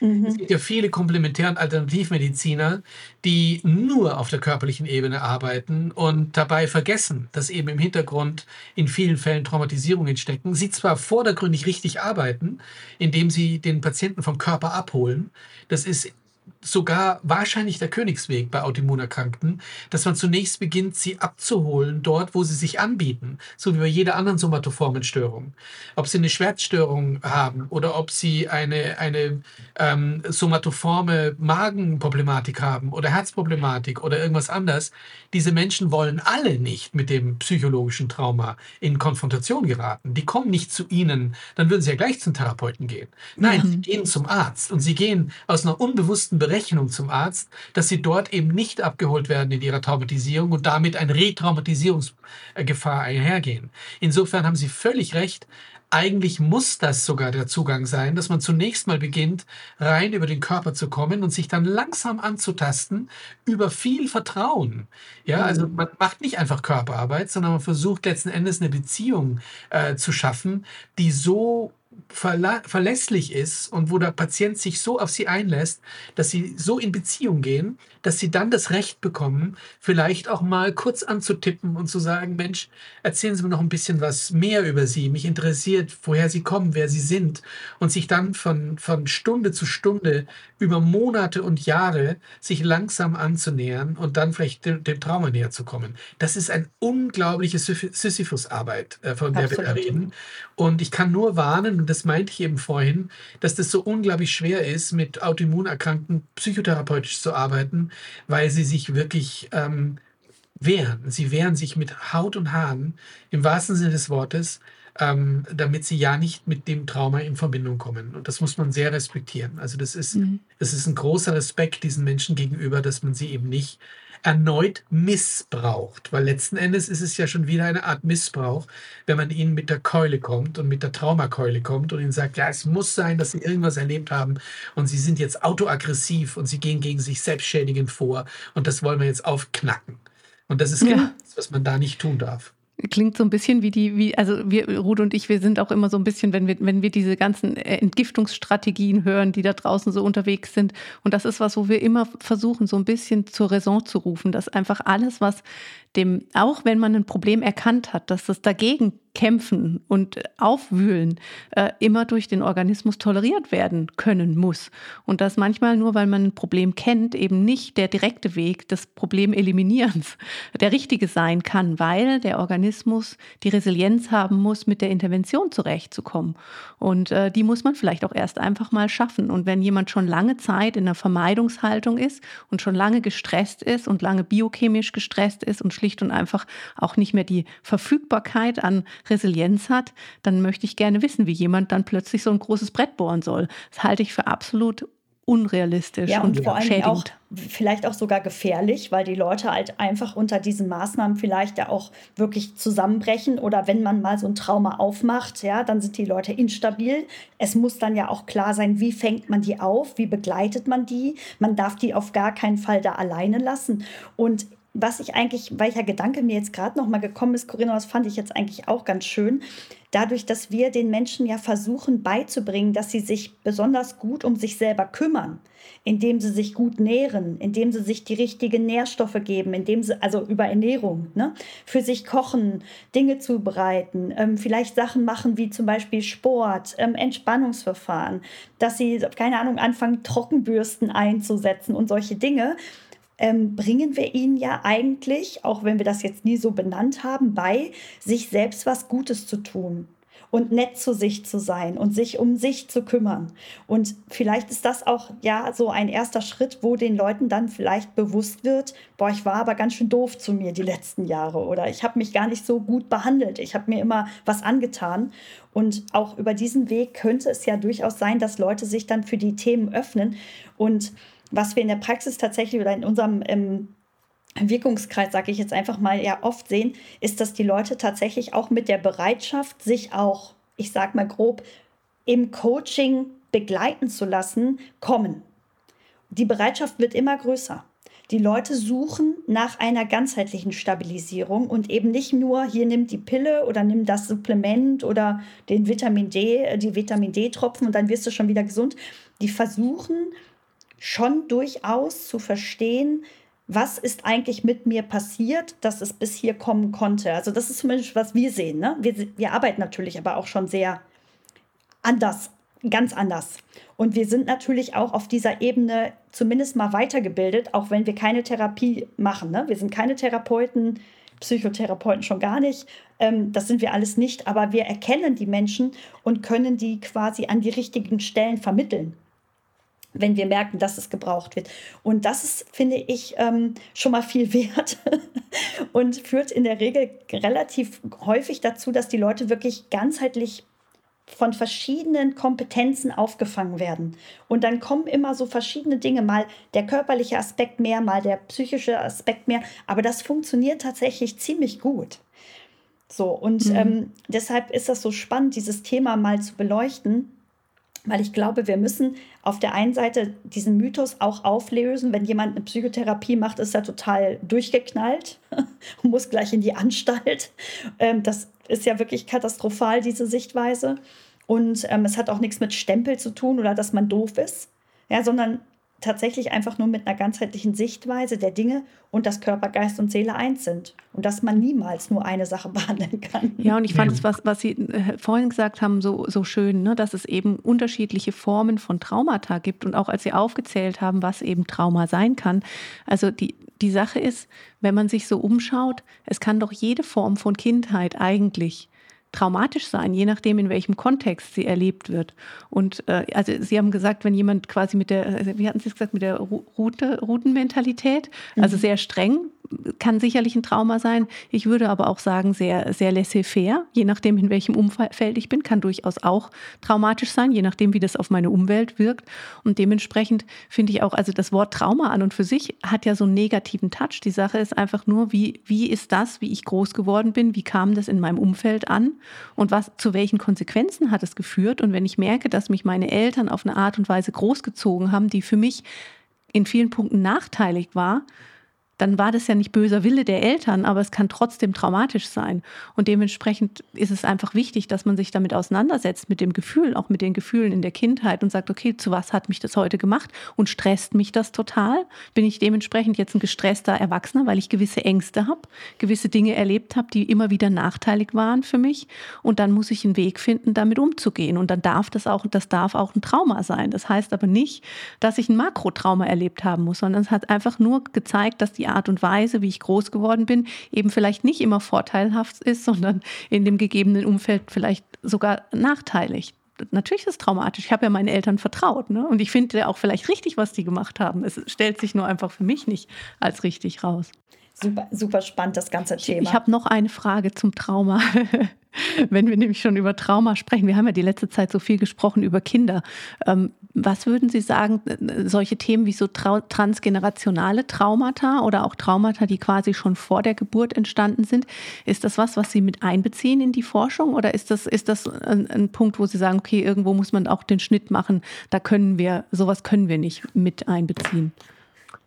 Mhm. Es gibt ja viele Komplementär- und Alternativmediziner, die nur auf der körperlichen Ebene arbeiten und dabei vergessen, dass eben im Hintergrund in vielen Fällen Traumatisierungen stecken. Sie zwar vordergründig richtig arbeiten, indem sie den Patienten vom Körper abholen. Das ist sogar wahrscheinlich der Königsweg bei Autoimmunerkrankten, dass man zunächst beginnt, sie abzuholen dort, wo sie sich anbieten, so wie bei jeder anderen somatoformen Störung. Ob sie eine Schmerzstörung haben oder ob sie eine, eine ähm, somatoforme Magenproblematik haben oder Herzproblematik oder irgendwas anderes, diese Menschen wollen alle nicht mit dem psychologischen Trauma in Konfrontation geraten. Die kommen nicht zu ihnen, dann würden sie ja gleich zum Therapeuten gehen. Nein, ja. sie gehen zum Arzt und sie gehen aus einer unbewussten Berechnung zum Arzt, dass sie dort eben nicht abgeholt werden in ihrer Traumatisierung und damit eine Retraumatisierungsgefahr einhergehen. Insofern haben Sie völlig recht eigentlich muss das sogar der Zugang sein, dass man zunächst mal beginnt, rein über den Körper zu kommen und sich dann langsam anzutasten über viel Vertrauen. Ja, also mhm. man macht nicht einfach Körperarbeit, sondern man versucht letzten Endes eine Beziehung äh, zu schaffen, die so verlässlich ist und wo der Patient sich so auf sie einlässt, dass sie so in Beziehung gehen, dass sie dann das Recht bekommen, vielleicht auch mal kurz anzutippen und zu sagen, Mensch, erzählen Sie mir noch ein bisschen was mehr über Sie. Mich interessiert, woher Sie kommen, wer Sie sind. Und sich dann von, von Stunde zu Stunde über Monate und Jahre sich langsam anzunähern und dann vielleicht dem, dem Trauma näher zu kommen. Das ist eine unglaubliche Sisyphus-Arbeit, äh, von der Absolut. wir da reden. Und ich kann nur warnen, und das meinte ich eben vorhin, dass das so unglaublich schwer ist, mit Autoimmunerkrankten psychotherapeutisch zu arbeiten, weil sie sich wirklich ähm, wehren. Sie wehren sich mit Haut und Haaren, im wahrsten Sinne des Wortes, ähm, damit sie ja nicht mit dem Trauma in Verbindung kommen. Und das muss man sehr respektieren. Also das ist, mhm. das ist ein großer Respekt diesen Menschen gegenüber, dass man sie eben nicht erneut missbraucht. Weil letzten Endes ist es ja schon wieder eine Art Missbrauch, wenn man ihnen mit der Keule kommt und mit der Traumakeule kommt und ihnen sagt, ja, es muss sein, dass sie irgendwas erlebt haben und sie sind jetzt autoaggressiv und sie gehen gegen sich selbstschädigend vor und das wollen wir jetzt aufknacken. Und das ist ja. genau das, was man da nicht tun darf. Klingt so ein bisschen wie die, wie, also wir, Ruth und ich, wir sind auch immer so ein bisschen, wenn wir, wenn wir diese ganzen äh, Entgiftungsstrategien hören, die da draußen so unterwegs sind. Und das ist was, wo wir immer versuchen, so ein bisschen zur Raison zu rufen, dass einfach alles, was dem, auch wenn man ein Problem erkannt hat, dass das dagegen kämpfen und aufwühlen äh, immer durch den Organismus toleriert werden können muss. Und das manchmal nur, weil man ein Problem kennt, eben nicht der direkte Weg des Problemeliminierens der richtige sein kann, weil der Organismus die Resilienz haben muss, mit der Intervention zurechtzukommen. Und äh, die muss man vielleicht auch erst einfach mal schaffen. Und wenn jemand schon lange Zeit in einer Vermeidungshaltung ist und schon lange gestresst ist und lange biochemisch gestresst ist und schlicht und einfach auch nicht mehr die Verfügbarkeit an Resilienz hat, dann möchte ich gerne wissen, wie jemand dann plötzlich so ein großes Brett bohren soll. Das halte ich für absolut unrealistisch ja, und, und vor allem auch vielleicht auch sogar gefährlich, weil die Leute halt einfach unter diesen Maßnahmen vielleicht ja auch wirklich zusammenbrechen oder wenn man mal so ein Trauma aufmacht, ja, dann sind die Leute instabil. Es muss dann ja auch klar sein, wie fängt man die auf, wie begleitet man die. Man darf die auf gar keinen Fall da alleine lassen und was ich eigentlich, welcher Gedanke mir jetzt gerade noch mal gekommen ist, Corinna, das fand ich jetzt eigentlich auch ganz schön, dadurch, dass wir den Menschen ja versuchen beizubringen, dass sie sich besonders gut um sich selber kümmern, indem sie sich gut nähren, indem sie sich die richtigen Nährstoffe geben, indem sie, also über Ernährung, ne, für sich kochen, Dinge zubereiten, ähm, vielleicht Sachen machen wie zum Beispiel Sport, ähm, Entspannungsverfahren, dass sie, keine Ahnung, anfangen, Trockenbürsten einzusetzen und solche Dinge ähm, bringen wir ihnen ja eigentlich, auch wenn wir das jetzt nie so benannt haben, bei, sich selbst was Gutes zu tun und nett zu sich zu sein und sich um sich zu kümmern. Und vielleicht ist das auch ja so ein erster Schritt, wo den Leuten dann vielleicht bewusst wird, boah, ich war aber ganz schön doof zu mir die letzten Jahre oder ich habe mich gar nicht so gut behandelt, ich habe mir immer was angetan. Und auch über diesen Weg könnte es ja durchaus sein, dass Leute sich dann für die Themen öffnen und was wir in der Praxis tatsächlich oder in unserem ähm, Wirkungskreis, sage ich jetzt einfach mal, ja oft sehen, ist, dass die Leute tatsächlich auch mit der Bereitschaft, sich auch, ich sage mal grob, im Coaching begleiten zu lassen, kommen. Die Bereitschaft wird immer größer. Die Leute suchen nach einer ganzheitlichen Stabilisierung und eben nicht nur, hier nimm die Pille oder nimm das Supplement oder den Vitamin D, äh, die Vitamin D-Tropfen und dann wirst du schon wieder gesund. Die versuchen schon durchaus zu verstehen, was ist eigentlich mit mir passiert, dass es bis hier kommen konnte. Also das ist zumindest, was wir sehen. Ne? Wir, wir arbeiten natürlich aber auch schon sehr anders ganz anders. Und wir sind natürlich auch auf dieser Ebene zumindest mal weitergebildet, auch wenn wir keine Therapie machen. Ne? Wir sind keine Therapeuten, Psychotherapeuten schon gar nicht. Ähm, das sind wir alles nicht, aber wir erkennen die Menschen und können die quasi an die richtigen Stellen vermitteln wenn wir merken, dass es gebraucht wird. Und das ist, finde ich, ähm, schon mal viel wert und führt in der Regel relativ häufig dazu, dass die Leute wirklich ganzheitlich von verschiedenen Kompetenzen aufgefangen werden. Und dann kommen immer so verschiedene Dinge, mal der körperliche Aspekt mehr, mal der psychische Aspekt mehr. Aber das funktioniert tatsächlich ziemlich gut. So, und mhm. ähm, deshalb ist das so spannend, dieses Thema mal zu beleuchten, weil ich glaube, wir müssen auf der einen Seite diesen Mythos auch auflösen. Wenn jemand eine Psychotherapie macht, ist er total durchgeknallt und muss gleich in die Anstalt. Ähm, das ist ja wirklich katastrophal, diese Sichtweise. Und ähm, es hat auch nichts mit Stempel zu tun oder dass man doof ist, ja, sondern tatsächlich einfach nur mit einer ganzheitlichen Sichtweise der Dinge und dass Körper, Geist und Seele eins sind und dass man niemals nur eine Sache behandeln kann. Ja, und ich fand es, was, was Sie äh, vorhin gesagt haben, so, so schön, ne, dass es eben unterschiedliche Formen von Traumata gibt und auch als Sie aufgezählt haben, was eben Trauma sein kann. Also die, die Sache ist, wenn man sich so umschaut, es kann doch jede Form von Kindheit eigentlich traumatisch sein, je nachdem, in welchem Kontext sie erlebt wird. Und äh, also Sie haben gesagt, wenn jemand quasi mit der, äh, wie hatten Sie es gesagt, mit der Route, Routenmentalität, also mhm. sehr streng, kann sicherlich ein Trauma sein. Ich würde aber auch sagen, sehr, sehr laissez-faire, je nachdem, in welchem Umfeld ich bin, kann durchaus auch traumatisch sein, je nachdem, wie das auf meine Umwelt wirkt. Und dementsprechend finde ich auch, also das Wort Trauma an und für sich hat ja so einen negativen Touch. Die Sache ist einfach nur, wie, wie ist das, wie ich groß geworden bin, wie kam das in meinem Umfeld an und was, zu welchen Konsequenzen hat es geführt. Und wenn ich merke, dass mich meine Eltern auf eine Art und Weise großgezogen haben, die für mich in vielen Punkten nachteilig war, dann war das ja nicht böser Wille der Eltern, aber es kann trotzdem traumatisch sein. Und dementsprechend ist es einfach wichtig, dass man sich damit auseinandersetzt, mit dem Gefühl, auch mit den Gefühlen in der Kindheit und sagt, okay, zu was hat mich das heute gemacht und stresst mich das total? Bin ich dementsprechend jetzt ein gestresster Erwachsener, weil ich gewisse Ängste habe, gewisse Dinge erlebt habe, die immer wieder nachteilig waren für mich? Und dann muss ich einen Weg finden, damit umzugehen. Und dann darf das auch, das darf auch ein Trauma sein. Das heißt aber nicht, dass ich ein Makrotrauma erlebt haben muss, sondern es hat einfach nur gezeigt, dass die Art und Weise, wie ich groß geworden bin, eben vielleicht nicht immer vorteilhaft ist, sondern in dem gegebenen Umfeld vielleicht sogar nachteilig. Natürlich ist es traumatisch. Ich habe ja meinen Eltern vertraut. Ne? Und ich finde auch vielleicht richtig, was die gemacht haben. Es stellt sich nur einfach für mich nicht als richtig raus. Super, super spannend, das ganze Thema. Ich, ich habe noch eine Frage zum Trauma. Wenn wir nämlich schon über Trauma sprechen, wir haben ja die letzte Zeit so viel gesprochen über Kinder. Ähm, was würden Sie sagen, äh, solche Themen wie so transgenerationale Traumata oder auch Traumata, die quasi schon vor der Geburt entstanden sind, ist das was, was Sie mit einbeziehen in die Forschung oder ist das, ist das ein, ein Punkt, wo Sie sagen, okay, irgendwo muss man auch den Schnitt machen, da können wir, sowas können wir nicht mit einbeziehen?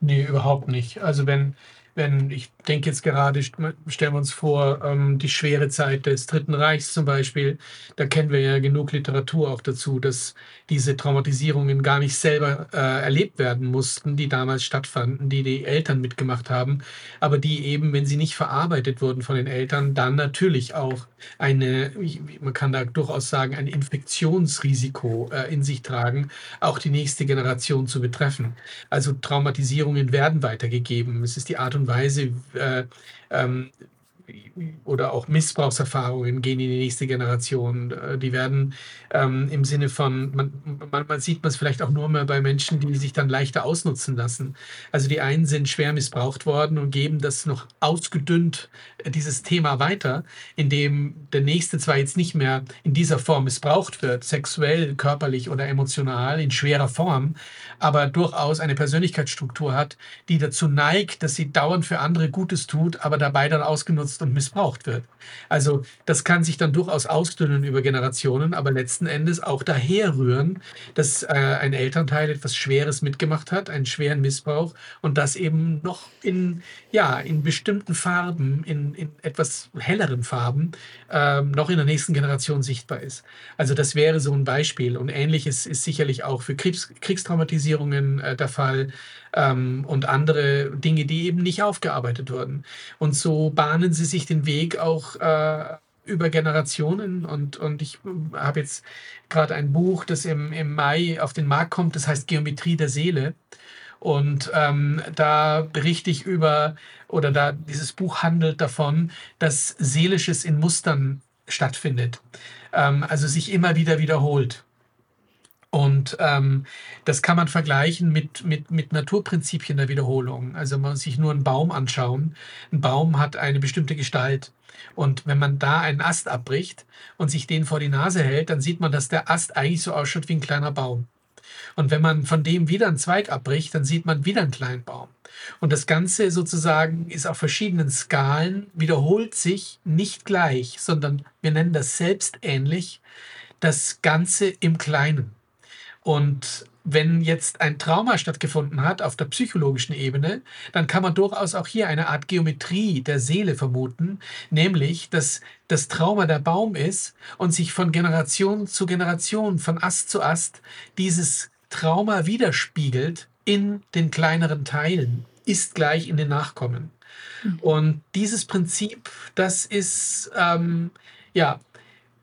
Nee, überhaupt nicht. Also wenn wenn ich denke jetzt gerade, stellen wir uns vor, ähm, die schwere Zeit des Dritten Reichs zum Beispiel, da kennen wir ja genug Literatur auch dazu, dass diese Traumatisierungen gar nicht selber äh, erlebt werden mussten, die damals stattfanden, die die Eltern mitgemacht haben, aber die eben, wenn sie nicht verarbeitet wurden von den Eltern, dann natürlich auch eine, man kann da durchaus sagen, ein Infektionsrisiko äh, in sich tragen, auch die nächste Generation zu betreffen. Also Traumatisierungen werden weitergegeben. Es ist die Art und Weise, äh, ähm, oder auch Missbrauchserfahrungen gehen in die nächste Generation. Äh, die werden ähm, im Sinne von, man, manchmal sieht man es vielleicht auch nur mehr bei Menschen, die sich dann leichter ausnutzen lassen. Also die einen sind schwer missbraucht worden und geben das noch ausgedünnt, äh, dieses Thema weiter, indem der nächste zwar jetzt nicht mehr in dieser Form missbraucht wird, sexuell, körperlich oder emotional, in schwerer Form, aber durchaus eine Persönlichkeitsstruktur hat, die dazu neigt, dass sie dauernd für andere Gutes tut, aber dabei dann ausgenutzt und missbraucht wird. Also das kann sich dann durchaus ausdünnen über Generationen, aber letzten Endes auch daher rühren, dass äh, ein Elternteil etwas Schweres mitgemacht hat, einen schweren Missbrauch und das eben noch in, ja, in bestimmten Farben, in, in etwas helleren Farben, äh, noch in der nächsten Generation sichtbar ist. Also das wäre so ein Beispiel und ähnliches ist sicherlich auch für Kriegs Kriegstraumatisierungen äh, der Fall ähm, und andere Dinge, die eben nicht aufgearbeitet wurden. Und so bahnen sie sich den Weg auch äh, über Generationen und, und ich habe jetzt gerade ein Buch, das im, im Mai auf den Markt kommt, das heißt Geometrie der Seele. Und ähm, da berichte ich über, oder da dieses Buch handelt davon, dass Seelisches in Mustern stattfindet. Ähm, also sich immer wieder wiederholt. Und ähm, das kann man vergleichen mit, mit, mit Naturprinzipien der Wiederholung. Also man muss sich nur einen Baum anschauen. Ein Baum hat eine bestimmte Gestalt. Und wenn man da einen Ast abbricht und sich den vor die Nase hält, dann sieht man, dass der Ast eigentlich so ausschaut wie ein kleiner Baum. Und wenn man von dem wieder einen Zweig abbricht, dann sieht man wieder einen kleinen Baum. Und das Ganze sozusagen ist auf verschiedenen Skalen, wiederholt sich nicht gleich, sondern wir nennen das selbstähnlich, das Ganze im Kleinen. Und wenn jetzt ein Trauma stattgefunden hat auf der psychologischen Ebene, dann kann man durchaus auch hier eine Art Geometrie der Seele vermuten, nämlich dass das Trauma der Baum ist und sich von Generation zu Generation, von Ast zu Ast dieses Trauma widerspiegelt in den kleineren Teilen, ist gleich in den Nachkommen. Mhm. Und dieses Prinzip, das ist ähm, ja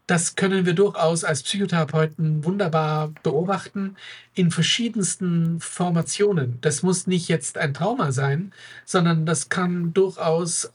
das können wir durchaus als Psychotherapeuten wunderbar beobachten in verschiedensten Formationen. Das muss nicht jetzt ein Trauma sein, sondern das kann durchaus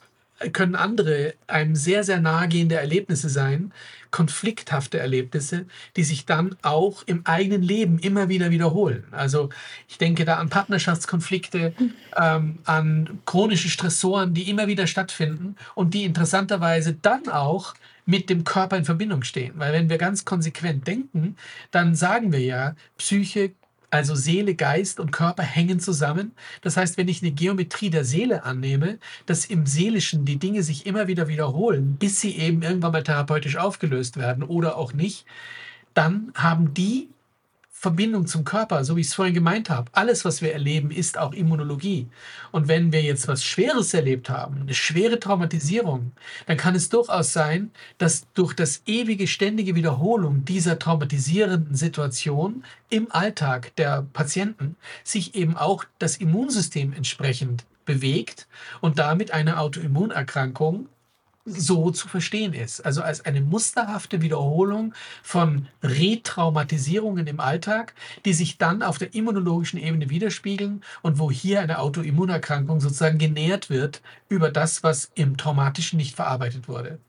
können andere einem sehr, sehr nahegehende Erlebnisse sein, konflikthafte Erlebnisse, die sich dann auch im eigenen Leben immer wieder wiederholen. Also ich denke da an Partnerschaftskonflikte, ähm, an chronische Stressoren, die immer wieder stattfinden und die interessanterweise dann auch mit dem Körper in Verbindung stehen. Weil wenn wir ganz konsequent denken, dann sagen wir ja, Psyche, also Seele, Geist und Körper hängen zusammen. Das heißt, wenn ich eine Geometrie der Seele annehme, dass im Seelischen die Dinge sich immer wieder wiederholen, bis sie eben irgendwann mal therapeutisch aufgelöst werden oder auch nicht, dann haben die Verbindung zum Körper, so wie ich es vorhin gemeint habe. Alles, was wir erleben, ist auch Immunologie. Und wenn wir jetzt was Schweres erlebt haben, eine schwere Traumatisierung, dann kann es durchaus sein, dass durch das ewige, ständige Wiederholung dieser traumatisierenden Situation im Alltag der Patienten sich eben auch das Immunsystem entsprechend bewegt und damit eine Autoimmunerkrankung so zu verstehen ist. Also als eine musterhafte Wiederholung von Retraumatisierungen im Alltag, die sich dann auf der immunologischen Ebene widerspiegeln und wo hier eine Autoimmunerkrankung sozusagen genährt wird über das, was im Traumatischen nicht verarbeitet wurde.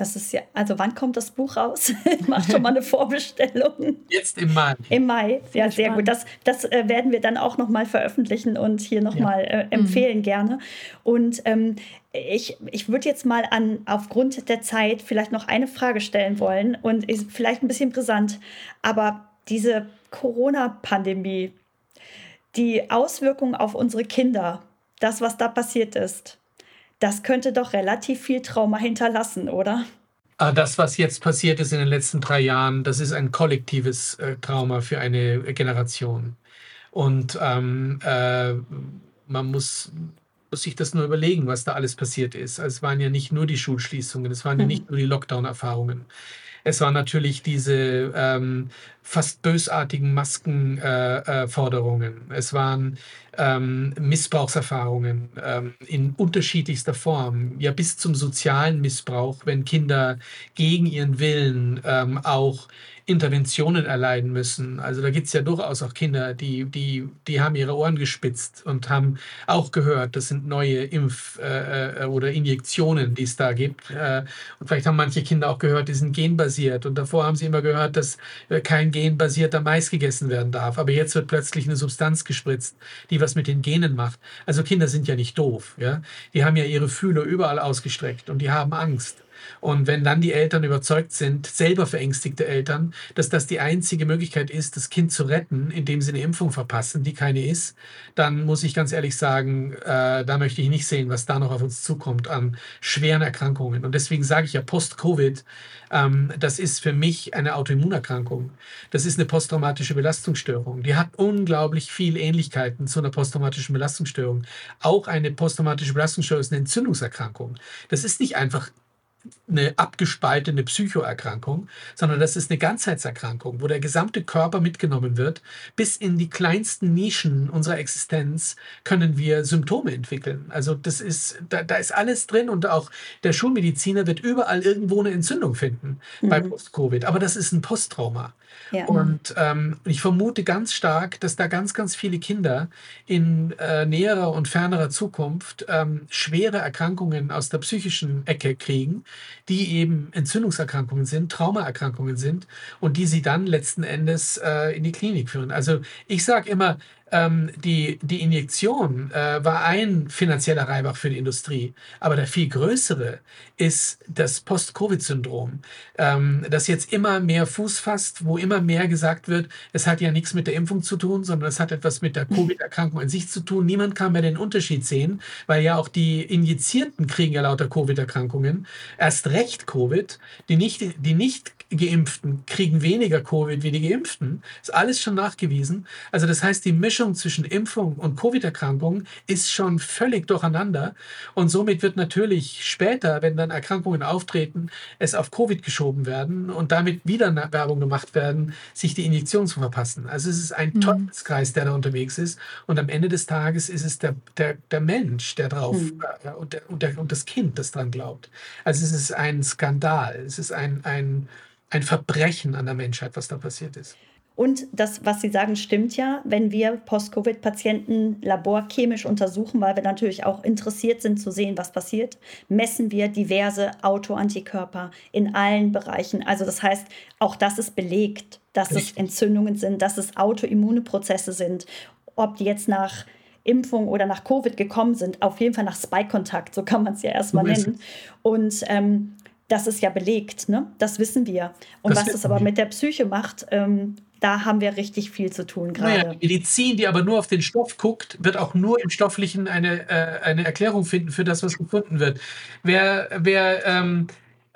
Das ist ja, also wann kommt das Buch raus? ich mache schon mal eine Vorbestellung. Jetzt im Mai. Im Mai, sehr, ja, sehr gut. Das, das äh, werden wir dann auch nochmal veröffentlichen und hier nochmal ja. äh, empfehlen mhm. gerne. Und ähm, ich, ich würde jetzt mal an, aufgrund der Zeit vielleicht noch eine Frage stellen wollen und ist vielleicht ein bisschen brisant, aber diese Corona-Pandemie, die Auswirkungen auf unsere Kinder, das, was da passiert ist, das könnte doch relativ viel Trauma hinterlassen, oder? Ah, das, was jetzt passiert ist in den letzten drei Jahren, das ist ein kollektives äh, Trauma für eine Generation. Und ähm, äh, man muss, muss sich das nur überlegen, was da alles passiert ist. Also es waren ja nicht nur die Schulschließungen, es waren mhm. ja nicht nur die Lockdown-Erfahrungen. Es waren natürlich diese ähm, fast bösartigen Maskenforderungen. Äh, äh, es waren ähm, Missbrauchserfahrungen ähm, in unterschiedlichster Form, ja bis zum sozialen Missbrauch, wenn Kinder gegen ihren Willen ähm, auch Interventionen erleiden müssen. Also da gibt es ja durchaus auch Kinder, die, die, die haben ihre Ohren gespitzt und haben auch gehört, das sind neue Impf- äh, äh, oder Injektionen, die es da gibt. Äh, und vielleicht haben manche Kinder auch gehört, die sind genbasiert. Und davor haben sie immer gehört, dass äh, kein genbasierter Mais gegessen werden darf. Aber jetzt wird plötzlich eine Substanz gespritzt, die was mit den Genen macht. Also Kinder sind ja nicht doof. Ja? Die haben ja ihre Fühler überall ausgestreckt und die haben Angst. Und wenn dann die Eltern überzeugt sind, selber verängstigte Eltern, dass das die einzige Möglichkeit ist, das Kind zu retten, indem sie eine Impfung verpassen, die keine ist, dann muss ich ganz ehrlich sagen, äh, da möchte ich nicht sehen, was da noch auf uns zukommt an schweren Erkrankungen. Und deswegen sage ich ja Post-Covid, ähm, das ist für mich eine Autoimmunerkrankung. Das ist eine posttraumatische Belastungsstörung. Die hat unglaublich viel Ähnlichkeiten zu einer posttraumatischen Belastungsstörung. Auch eine posttraumatische Belastungsstörung ist eine Entzündungserkrankung. Das ist nicht einfach eine abgespaltene Psychoerkrankung, sondern das ist eine Ganzheitserkrankung, wo der gesamte Körper mitgenommen wird. Bis in die kleinsten Nischen unserer Existenz können wir Symptome entwickeln. Also das ist, da, da ist alles drin und auch der Schulmediziner wird überall irgendwo eine Entzündung finden mhm. bei Post-Covid. Aber das ist ein Posttrauma. Ja. Und ähm, ich vermute ganz stark, dass da ganz, ganz viele Kinder in äh, näherer und fernerer Zukunft ähm, schwere Erkrankungen aus der psychischen Ecke kriegen, die eben Entzündungserkrankungen sind, Traumaerkrankungen sind und die sie dann letzten Endes äh, in die Klinik führen. Also ich sage immer, ähm, die, die Injektion äh, war ein finanzieller Reibach für die Industrie. Aber der viel größere ist das Post-Covid-Syndrom, ähm, das jetzt immer mehr Fuß fasst, wo immer mehr gesagt wird, es hat ja nichts mit der Impfung zu tun, sondern es hat etwas mit der Covid-Erkrankung an sich zu tun. Niemand kann mehr den Unterschied sehen, weil ja auch die Injizierten kriegen ja lauter Covid-Erkrankungen. Erst recht Covid, die nicht, die nicht Geimpften kriegen weniger Covid wie die Geimpften. Ist alles schon nachgewiesen. Also das heißt, die Mischung zwischen Impfung und Covid-Erkrankung ist schon völlig durcheinander. Und somit wird natürlich später, wenn dann Erkrankungen auftreten, es auf Covid geschoben werden und damit wieder Werbung gemacht werden, sich die Injektion zu verpassen. Also es ist ein mhm. Teufelskreis, der da unterwegs ist. Und am Ende des Tages ist es der, der, der Mensch, der drauf mhm. äh, und, der, und, der, und das Kind, das dran glaubt. Also es ist ein Skandal. Es ist ein, ein ein Verbrechen an der Menschheit, was da passiert ist. Und das, was Sie sagen, stimmt ja. Wenn wir Post-Covid-Patienten laborchemisch untersuchen, weil wir natürlich auch interessiert sind zu sehen, was passiert, messen wir diverse Autoantikörper in allen Bereichen. Also das heißt, auch das ist belegt, dass Richtig. es Entzündungen sind, dass es autoimmune Prozesse sind. Ob die jetzt nach Impfung oder nach Covid gekommen sind, auf jeden Fall nach Spike-Kontakt, so kann man es ja erstmal nennen. Und ähm, das ist ja belegt, ne? das wissen wir. Und das was es aber mit der Psyche macht, ähm, da haben wir richtig viel zu tun gerade. Naja, die Medizin, die aber nur auf den Stoff guckt, wird auch nur im Stofflichen eine, äh, eine Erklärung finden für das, was gefunden wird. Wer, wer ähm,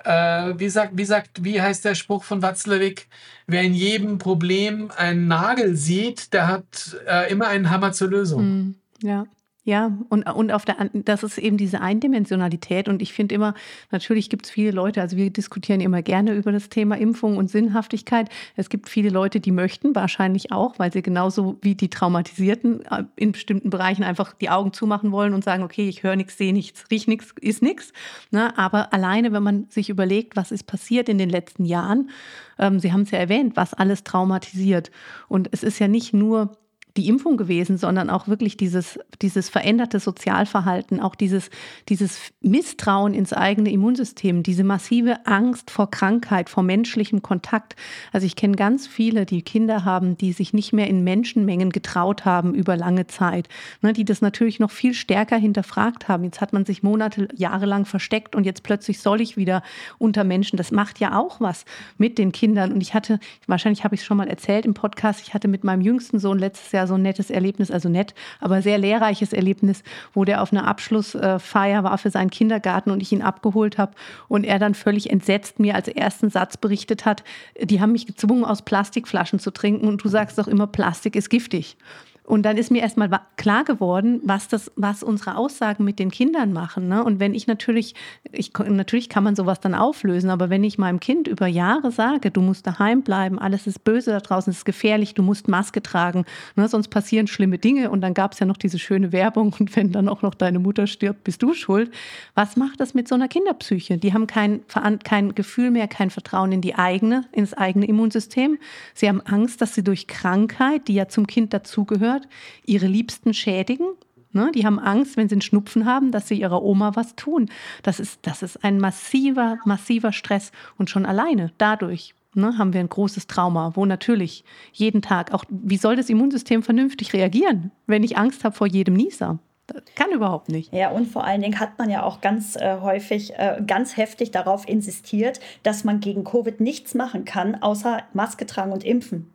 äh, wie, sagt, wie sagt, wie heißt der Spruch von Watzlawick? Wer in jedem Problem einen Nagel sieht, der hat äh, immer einen Hammer zur Lösung. Mm, ja. Ja, und, und auf der das ist eben diese Eindimensionalität. Und ich finde immer, natürlich gibt es viele Leute, also wir diskutieren immer gerne über das Thema Impfung und Sinnhaftigkeit. Es gibt viele Leute, die möchten, wahrscheinlich auch, weil sie genauso wie die Traumatisierten äh, in bestimmten Bereichen einfach die Augen zumachen wollen und sagen, okay, ich höre nichts, sehe nichts, riech nichts, ist nichts. Ne? Aber alleine, wenn man sich überlegt, was ist passiert in den letzten Jahren, ähm, Sie haben es ja erwähnt, was alles traumatisiert. Und es ist ja nicht nur die Impfung gewesen, sondern auch wirklich dieses, dieses veränderte Sozialverhalten, auch dieses, dieses Misstrauen ins eigene Immunsystem, diese massive Angst vor Krankheit, vor menschlichem Kontakt. Also ich kenne ganz viele, die Kinder haben, die sich nicht mehr in Menschenmengen getraut haben über lange Zeit, ne, die das natürlich noch viel stärker hinterfragt haben. Jetzt hat man sich Monate, Jahre lang versteckt und jetzt plötzlich soll ich wieder unter Menschen. Das macht ja auch was mit den Kindern. Und ich hatte, wahrscheinlich habe ich es schon mal erzählt im Podcast, ich hatte mit meinem jüngsten Sohn letztes Jahr so ein nettes Erlebnis, also nett, aber sehr lehrreiches Erlebnis, wo der auf einer Abschlussfeier war für seinen Kindergarten und ich ihn abgeholt habe und er dann völlig entsetzt mir als ersten Satz berichtet hat, die haben mich gezwungen, aus Plastikflaschen zu trinken und du sagst doch immer, Plastik ist giftig. Und dann ist mir erstmal klar geworden, was das, was unsere Aussagen mit den Kindern machen. Ne? Und wenn ich natürlich, ich, natürlich kann man sowas dann auflösen, aber wenn ich meinem Kind über Jahre sage, du musst daheim bleiben, alles ist böse da draußen, es ist gefährlich, du musst Maske tragen, ne? sonst passieren schlimme Dinge. Und dann gab es ja noch diese schöne Werbung und wenn dann auch noch deine Mutter stirbt, bist du schuld. Was macht das mit so einer Kinderpsyche? Die haben kein, kein Gefühl mehr, kein Vertrauen in die eigene, ins eigene Immunsystem. Sie haben Angst, dass sie durch Krankheit, die ja zum Kind dazugehört, gehört, ihre Liebsten schädigen. Ne? Die haben Angst, wenn sie einen Schnupfen haben, dass sie ihrer Oma was tun. Das ist, das ist ein massiver, massiver Stress. Und schon alleine dadurch ne, haben wir ein großes Trauma, wo natürlich jeden Tag auch, wie soll das Immunsystem vernünftig reagieren, wenn ich Angst habe vor jedem Nieser? Das kann überhaupt nicht. Ja, und vor allen Dingen hat man ja auch ganz äh, häufig, äh, ganz heftig darauf insistiert, dass man gegen Covid nichts machen kann, außer Maske tragen und impfen.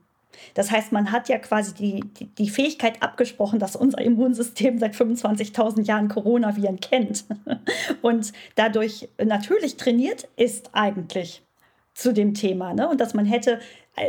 Das heißt, man hat ja quasi die, die, Fähigkeit abgesprochen, dass unser Immunsystem seit 25.000 Jahren Coronaviren kennt und dadurch natürlich trainiert ist eigentlich zu dem Thema. Ne? Und dass man hätte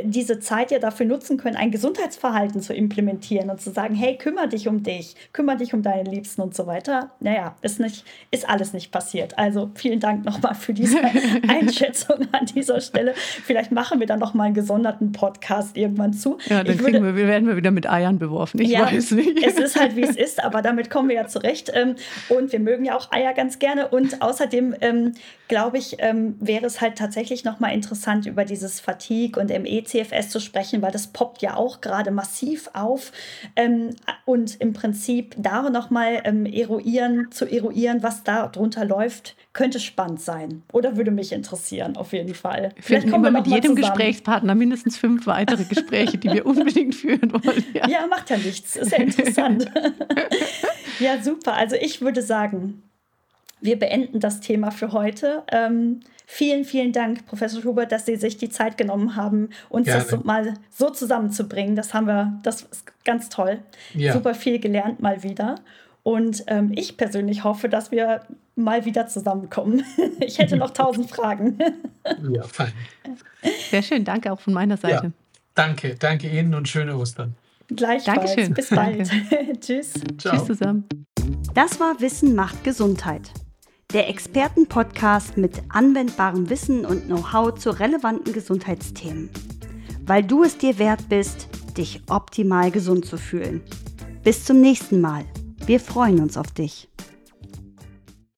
diese Zeit ja dafür nutzen können, ein Gesundheitsverhalten zu implementieren und zu sagen, hey, kümmere dich um dich, kümmere dich um deine Liebsten und so weiter. Naja, ist, nicht, ist alles nicht passiert. Also vielen Dank nochmal für diese Einschätzung an dieser Stelle. Vielleicht machen wir dann nochmal einen gesonderten Podcast irgendwann zu. Ja, dann würde, wir, werden wir wieder mit Eiern beworfen. Ich ja, weiß nicht. Es ist halt, wie es ist, aber damit kommen wir ja zurecht. Ähm, und wir mögen ja auch Eier ganz gerne. Und außerdem, ähm, glaube ich, ähm, wäre es halt tatsächlich nochmal interessant, über dieses Fatigue und ME-CFS zu sprechen, weil das poppt ja auch gerade massiv auf. Und im Prinzip da nochmal eruieren, zu eruieren, was da drunter läuft, könnte spannend sein. Oder würde mich interessieren, auf jeden Fall. Vielleicht kommen wir mit jedem Gesprächspartner mindestens fünf weitere Gespräche, die wir unbedingt führen wollen. Ja. ja, macht ja nichts. Ist ja interessant. ja, super. Also ich würde sagen, wir beenden das Thema für heute. Ähm, vielen, vielen Dank, Professor Schubert, dass Sie sich die Zeit genommen haben, uns Gerne. das so mal so zusammenzubringen. Das haben wir, das ist ganz toll. Ja. Super viel gelernt mal wieder. Und ähm, ich persönlich hoffe, dass wir mal wieder zusammenkommen. Ich hätte noch tausend Fragen. Ja, fein. Sehr schön, danke auch von meiner Seite. Ja, danke, danke Ihnen und schöne Ostern. Gleichfalls. Dankeschön. Bis bald. Tschüss. Ciao. Tschüss zusammen. Das war Wissen macht Gesundheit. Der Expertenpodcast mit anwendbarem Wissen und Know-how zu relevanten Gesundheitsthemen. Weil du es dir wert bist, dich optimal gesund zu fühlen. Bis zum nächsten Mal. Wir freuen uns auf dich.